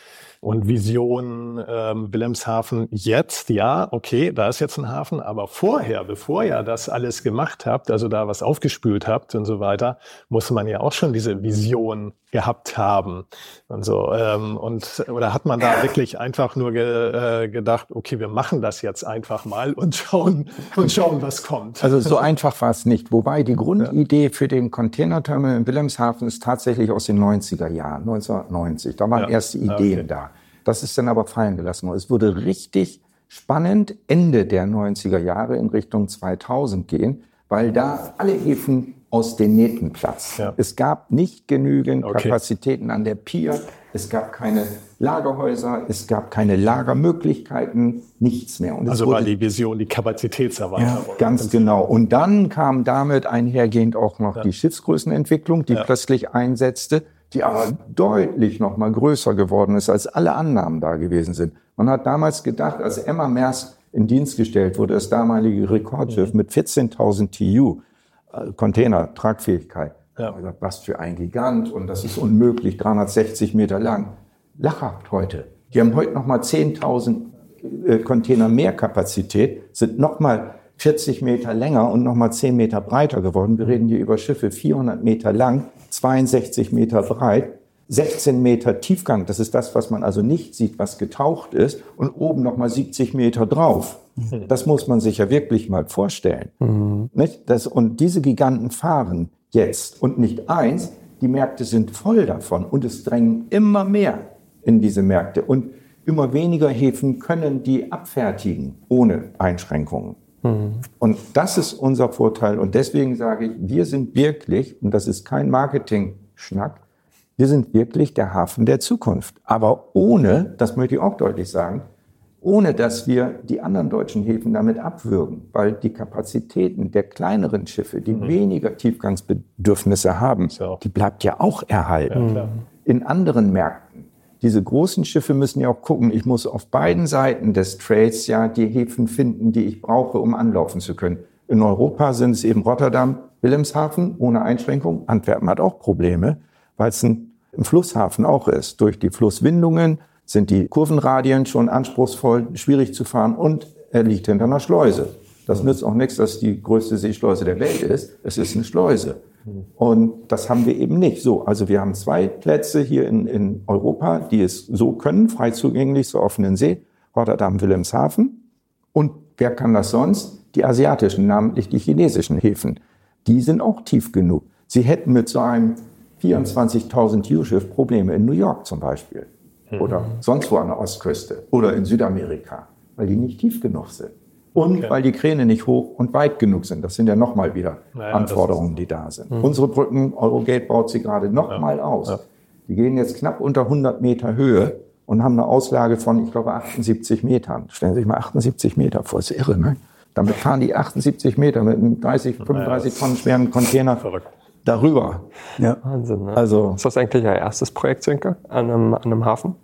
und Vision ähm, Wilhelmshaven jetzt, ja, okay, da ist jetzt ein Hafen, aber vorher, bevor ihr das alles gemacht habt, also da was aufgespült habt und so weiter, muss man ja auch schon diese Vision gehabt haben und so. Ähm, und oder hat man da wirklich einfach nur ge, äh, gedacht, okay, wir machen das jetzt einfach mal und schauen und schauen, was kommt. Also so einfach war es nicht. Wobei die Grundidee für den Containerterminal in Wilhelmshaven ist tatsächlich aus den 90er Jahren, 1990. Da waren ja. erste Ideen okay. da. Das ist dann aber fallen gelassen worden. Es wurde richtig spannend Ende der 90er Jahre in Richtung 2000 gehen, weil da alle Häfen aus den Nähten platzen. Ja. Es gab nicht genügend okay. Kapazitäten an der Pier, es gab keine Lagerhäuser, es gab keine Lagermöglichkeiten, nichts mehr. Und also war die Vision die Kapazitätserweiterung. Ja, ganz genau. Und dann kam damit einhergehend auch noch ja. die Schiffsgrößenentwicklung, die plötzlich einsetzte die aber deutlich noch mal größer geworden ist, als alle Annahmen da gewesen sind. Man hat damals gedacht, als Emma Maersk in Dienst gestellt wurde, das damalige Rekordschiff mit 14.000 TU, Container-Tragfähigkeit. Ja. Also, was für ein Gigant und das ist unmöglich, 360 Meter lang. Lachhaft heute. Die haben heute nochmal 10.000 äh, Container mehr Kapazität, sind nochmal 40 Meter länger und nochmal 10 Meter breiter geworden. Wir reden hier über Schiffe 400 Meter lang, 62 Meter breit, 16 Meter Tiefgang. Das ist das, was man also nicht sieht, was getaucht ist. Und oben nochmal 70 Meter drauf. Mhm. Das muss man sich ja wirklich mal vorstellen. Mhm. Das, und diese Giganten fahren jetzt und nicht eins. Die Märkte sind voll davon und es drängen immer mehr in diese Märkte. Und immer weniger Häfen können die abfertigen ohne Einschränkungen. Mhm. Und das ist unser Vorteil. Und deswegen sage ich, wir sind wirklich, und das ist kein Marketing-Schnack, wir sind wirklich der Hafen der Zukunft. Aber ohne, das möchte ich auch deutlich sagen, ohne dass wir die anderen deutschen Häfen damit abwürgen, weil die Kapazitäten der kleineren Schiffe, die mhm. weniger Tiefgangsbedürfnisse haben, die bleibt ja auch erhalten. Ja, In anderen Märkten. Diese großen Schiffe müssen ja auch gucken, ich muss auf beiden Seiten des Trades ja die Häfen finden, die ich brauche, um anlaufen zu können. In Europa sind es eben Rotterdam, Wilhelmshaven ohne Einschränkung. Antwerpen hat auch Probleme, weil es ein, ein Flusshafen auch ist. Durch die Flusswindungen, sind die Kurvenradien schon anspruchsvoll, schwierig zu fahren und er liegt hinter einer Schleuse. Das nützt auch nichts, dass die größte Seeschleuse der Welt ist. Es ist eine Schleuse. Und das haben wir eben nicht. So, also wir haben zwei Plätze hier in, in Europa, die es so können, frei zugänglich zur offenen See, Rotterdam, Wilhelmshaven. Und wer kann das sonst? Die asiatischen, namentlich die chinesischen Häfen. Die sind auch tief genug. Sie hätten mit so einem 24.000 TU-Schiff Probleme in New York zum Beispiel oder mhm. sonst wo an der Ostküste oder in Südamerika, weil die nicht tief genug sind. Und okay. weil die Kräne nicht hoch und weit genug sind. Das sind ja nochmal wieder naja, Anforderungen, die da sind. Mhm. Unsere Brücken, Eurogate baut sie gerade nochmal ja. aus. Ja. Die gehen jetzt knapp unter 100 Meter Höhe und haben eine Auslage von, ich glaube, 78 Metern. Stellen Sie sich mal 78 Meter vor, das ist irre, ne? Damit fahren die 78 Meter mit einem 30, 35 Tonnen schweren Container verrückt. darüber. Ja. Wahnsinn, ne? Also, ist das eigentlich Ihr erstes Projekt, Sönke, an einem, an einem Hafen?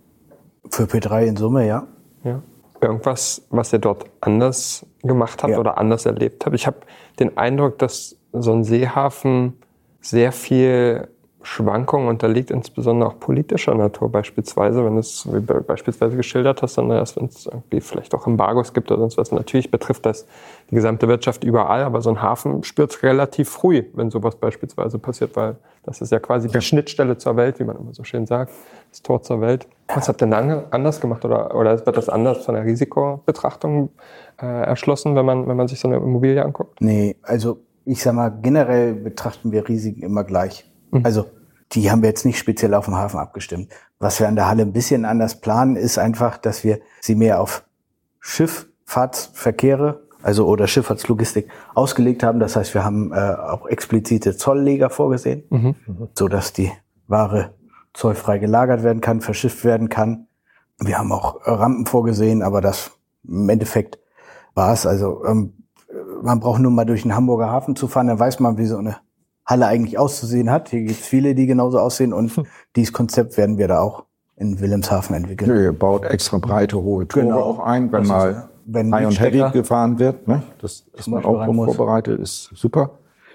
Für P3 in Summe, ja. Ja. Irgendwas, was ihr dort anders gemacht habt ja. oder anders erlebt habt? Ich habe den Eindruck, dass so ein Seehafen sehr viel Schwankungen unterliegt, insbesondere auch politischer Natur beispielsweise, wenn es wie beispielsweise geschildert hast, sondern erst wenn es irgendwie vielleicht auch Embargos gibt oder sonst was. Natürlich betrifft das die gesamte Wirtschaft überall, aber so ein Hafen spürt es relativ früh, wenn sowas beispielsweise passiert, weil das ist ja quasi die Schnittstelle zur Welt, wie man immer so schön sagt, das Tor zur Welt. Was habt ihr denn anders gemacht oder, oder wird das anders von der Risikobetrachtung äh, erschlossen, wenn man, wenn man sich so eine Immobilie anguckt? Nee, also ich sag mal, generell betrachten wir Risiken immer gleich. Mhm. Also die haben wir jetzt nicht speziell auf dem Hafen abgestimmt. Was wir an der Halle ein bisschen anders planen, ist einfach, dass wir sie mehr auf Schifffahrtsverkehre, also oder Schifffahrtslogistik ausgelegt haben. Das heißt, wir haben äh, auch explizite Zollleger vorgesehen, mhm. so dass die Ware zollfrei gelagert werden kann, verschifft werden kann. Wir haben auch Rampen vorgesehen, aber das im Endeffekt war es. Also ähm, man braucht nur mal durch den Hamburger Hafen zu fahren, dann weiß man, wie so eine Halle eigentlich auszusehen hat. Hier gibt es viele, die genauso aussehen und hm. dieses Konzept werden wir da auch in Wilhelmshaven entwickeln. Ja, ihr baut extra breite, hohe Tore genau. auch ein, wenn das mal ist, wenn High und Heavy gefahren wird. Ne? Das ist man auch vorbereitet, ist super.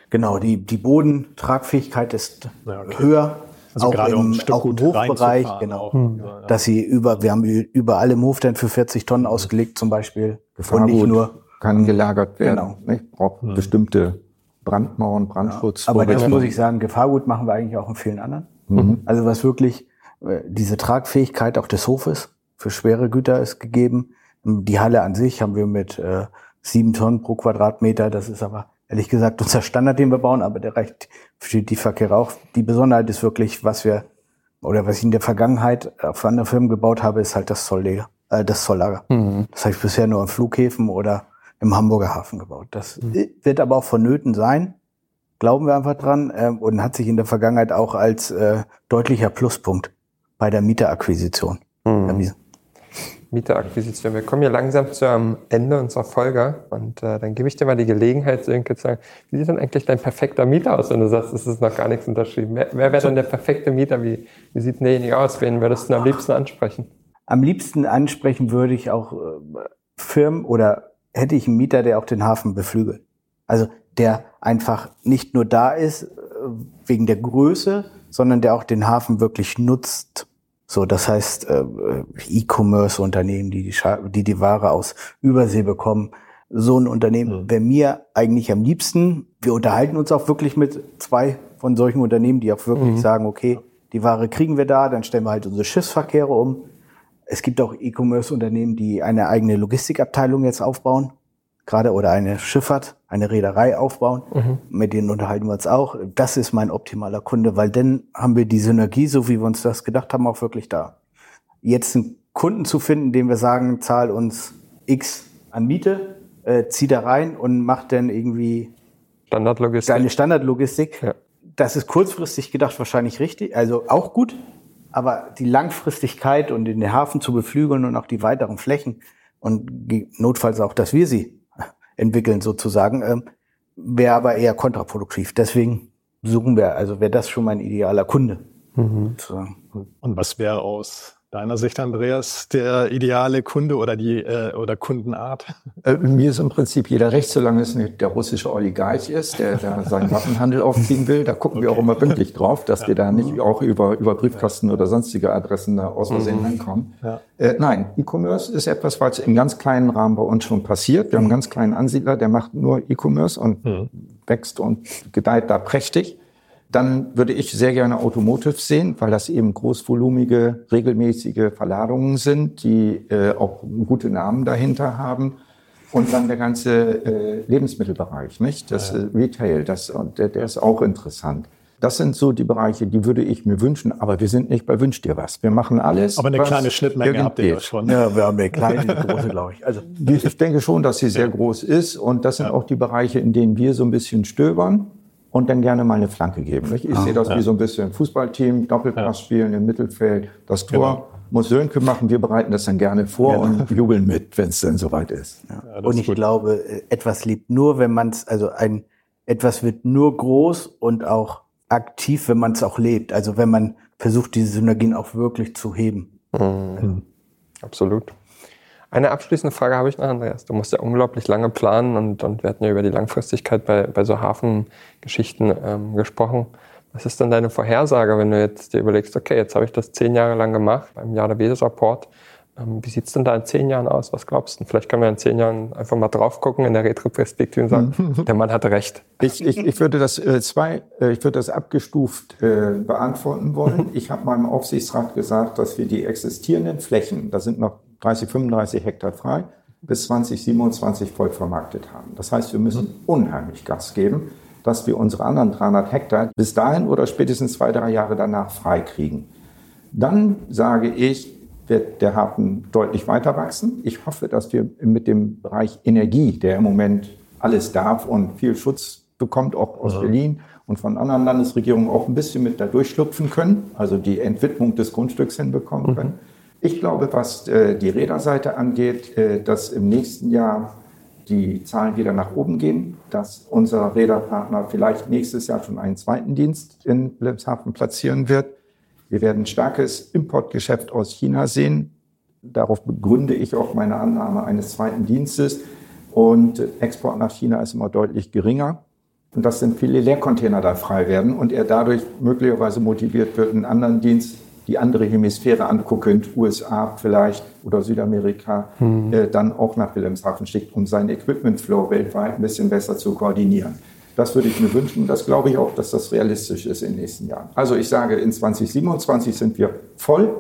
Genau, die, die Bodentragfähigkeit ist ja, okay. höher. Also auch gerade im, auch im Hofbereich, genau. Hm. Dass sie über, wir haben überall im Hof dann für 40 Tonnen ausgelegt zum Beispiel. Gefahrgut und nicht nur kann gelagert werden. Genau. Nicht? Braucht hm. bestimmte Brandmauern, Brandschutz. Ja, aber das muss ich sagen, Gefahrgut machen wir eigentlich auch in vielen anderen. Mhm. Also was wirklich äh, diese Tragfähigkeit auch des Hofes für schwere Güter ist gegeben. Die Halle an sich haben wir mit äh, sieben Tonnen pro Quadratmeter. Das ist aber ehrlich gesagt unser Standard, den wir bauen, aber der reicht für die Verkehre auch. Die Besonderheit ist wirklich, was wir oder was ich in der Vergangenheit auf anderen Firmen gebaut habe, ist halt das Zolllager, äh, das Zolllager. Mhm. Das habe ich bisher nur an Flughäfen oder im Hamburger Hafen gebaut. Das mhm. wird aber auch vonnöten sein, glauben wir einfach dran, äh, und hat sich in der Vergangenheit auch als äh, deutlicher Pluspunkt bei der Mieterakquisition mhm. erwiesen. Mieterakquisition. Wir kommen hier langsam zum Ende unserer Folge und äh, dann gebe ich dir mal die Gelegenheit, Sönke, zu sagen, wie sieht denn eigentlich dein perfekter Mieter aus, wenn du sagst, es ist noch gar nichts unterschrieben? Wer, wer wäre denn der perfekte Mieter? Wie, wie sieht denn derjenige aus? Wen würdest du am liebsten ansprechen? Am liebsten ansprechen würde ich auch äh, Firmen oder hätte ich einen Mieter, der auch den Hafen beflügelt. Also der einfach nicht nur da ist äh, wegen der Größe, sondern der auch den Hafen wirklich nutzt. So, das heißt, äh, E-Commerce-Unternehmen, die die, die Ware aus Übersee bekommen, so ein Unternehmen mhm. wäre mir eigentlich am liebsten. Wir unterhalten uns auch wirklich mit zwei von solchen Unternehmen, die auch wirklich mhm. sagen, okay, die Ware kriegen wir da, dann stellen wir halt unsere Schiffsverkehre um. Es gibt auch E-Commerce-Unternehmen, die eine eigene Logistikabteilung jetzt aufbauen, gerade oder eine Schifffahrt, eine Reederei aufbauen. Mhm. Mit denen unterhalten wir uns auch. Das ist mein optimaler Kunde, weil dann haben wir die Synergie, so wie wir uns das gedacht haben, auch wirklich da. Jetzt einen Kunden zu finden, dem wir sagen, zahl uns X an Miete, äh, zieh da rein und mach dann irgendwie Standardlogistik. Deine Standardlogistik. Ja. Das ist kurzfristig gedacht wahrscheinlich richtig, also auch gut. Aber die Langfristigkeit und den Hafen zu beflügeln und auch die weiteren Flächen und notfalls auch, dass wir sie entwickeln sozusagen, ähm, wäre aber eher kontraproduktiv. Deswegen suchen wir, also wäre das schon mein idealer Kunde. Mhm. Und was wäre aus deiner Sicht, Andreas, der ideale Kunde oder die äh, oder Kundenart? Äh, mir ist im Prinzip jeder recht, solange es nicht der russische Oligarch ist, der da seinen Waffenhandel aufziehen will. Da gucken okay. wir auch immer pünktlich drauf, dass ja. wir da nicht auch über, über Briefkasten oder sonstige Adressen da aus Versehen mhm. reinkommen. Ja. Äh, nein, E-Commerce ist etwas, was im ganz kleinen Rahmen bei uns schon passiert. Wir haben einen ganz kleinen Ansiedler, der macht nur E-Commerce und mhm. wächst und gedeiht da prächtig. Dann würde ich sehr gerne Automotive sehen, weil das eben großvolumige, regelmäßige Verladungen sind, die äh, auch gute Namen dahinter haben. Und dann der ganze äh, Lebensmittelbereich, nicht? Das äh, Retail, das, der, der ist auch interessant. Das sind so die Bereiche, die würde ich mir wünschen, aber wir sind nicht bei Wünsch dir was. Wir machen alles. Aber eine kleine Schnittmenge habt ihr ja schon. Ja, wir haben eine kleine, eine große, glaube ich. Also ich denke schon, dass sie sehr groß ist und das sind ja. auch die Bereiche, in denen wir so ein bisschen stöbern und dann gerne mal eine Flanke geben. Ich, ich ah, sehe das ja. wie so ein bisschen Fußballteam, Doppelpass ja. spielen im Mittelfeld, das Tor. Genau. Muss Sönke machen, wir bereiten das dann gerne vor genau. und jubeln mit, wenn es dann soweit ist. Ja. und ich glaube, etwas lebt nur, wenn man es, also ein, etwas wird nur groß und auch aktiv, wenn man es auch lebt. Also wenn man versucht, diese Synergien auch wirklich zu heben. Mhm. Absolut. Eine abschließende Frage habe ich noch, Andreas. Du musst ja unglaublich lange planen und, und wir hatten ja über die Langfristigkeit bei, bei so Hafengeschichten ähm, gesprochen. Was ist denn deine Vorhersage, wenn du jetzt dir überlegst, okay, jetzt habe ich das zehn Jahre lang gemacht beim Jahr der Wedes-Rapport. Ähm, wie sieht es denn da in zehn Jahren aus? Was glaubst du? Vielleicht können wir in zehn Jahren einfach mal drauf gucken in der Retroperspektive und sagen, der Mann hatte recht. Ich, ich, ich würde das äh, zwei, äh, ich würde das abgestuft äh, beantworten wollen. Ich habe meinem Aufsichtsrat gesagt, dass wir die existierenden Flächen, da sind noch 30, 35 Hektar frei, bis 2027 voll vermarktet haben. Das heißt, wir müssen unheimlich Gas geben, dass wir unsere anderen 300 Hektar bis dahin oder spätestens zwei, drei Jahre danach frei kriegen. Dann sage ich, wird der Hafen deutlich weiter wachsen. Ich hoffe, dass wir mit dem Bereich Energie, der im Moment alles darf und viel Schutz bekommt, auch aus ja. Berlin und von anderen Landesregierungen auch ein bisschen mit da durchschlupfen können, also die Entwidmung des Grundstücks hinbekommen mhm. Ich glaube, was äh, die Räderseite angeht, äh, dass im nächsten Jahr die Zahlen wieder nach oben gehen, dass unser Räderpartner vielleicht nächstes Jahr schon einen zweiten Dienst in Wilhelmshaven platzieren wird. Wir werden starkes Importgeschäft aus China sehen. Darauf begründe ich auch meine Annahme eines zweiten Dienstes. Und Export nach China ist immer deutlich geringer. Und dass dann viele Leercontainer da frei werden und er dadurch möglicherweise motiviert wird, einen anderen Dienst die andere Hemisphäre anguckend, USA vielleicht oder Südamerika, mhm. äh, dann auch nach Wilhelmshaven schickt, um seinen Equipment Flow weltweit ein bisschen besser zu koordinieren. Das würde ich mir wünschen. Das glaube ich auch, dass das realistisch ist in den nächsten Jahren. Also ich sage, in 2027 sind wir voll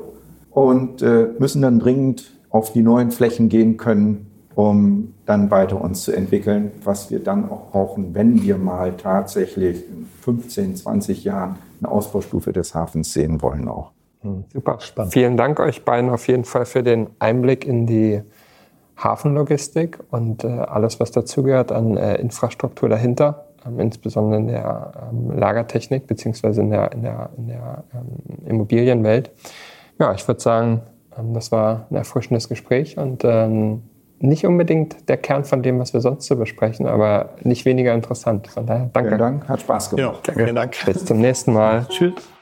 und äh, müssen dann dringend auf die neuen Flächen gehen können, um dann weiter uns zu entwickeln, was wir dann auch brauchen, wenn wir mal tatsächlich in 15, 20 Jahren eine Ausbaustufe des Hafens sehen wollen auch. Hm, super spannend. Vielen Dank euch beiden auf jeden Fall für den Einblick in die Hafenlogistik und äh, alles, was dazugehört an äh, Infrastruktur dahinter, ähm, insbesondere in der ähm, Lagertechnik beziehungsweise in der, in der, in der ähm, Immobilienwelt. Ja, ich würde sagen, das war ein erfrischendes Gespräch und nicht unbedingt der Kern von dem, was wir sonst so besprechen, aber nicht weniger interessant. Von daher danke. Vielen Dank, hat Spaß gemacht. Ja, danke. Vielen Dank. Bis zum nächsten Mal. Tschüss.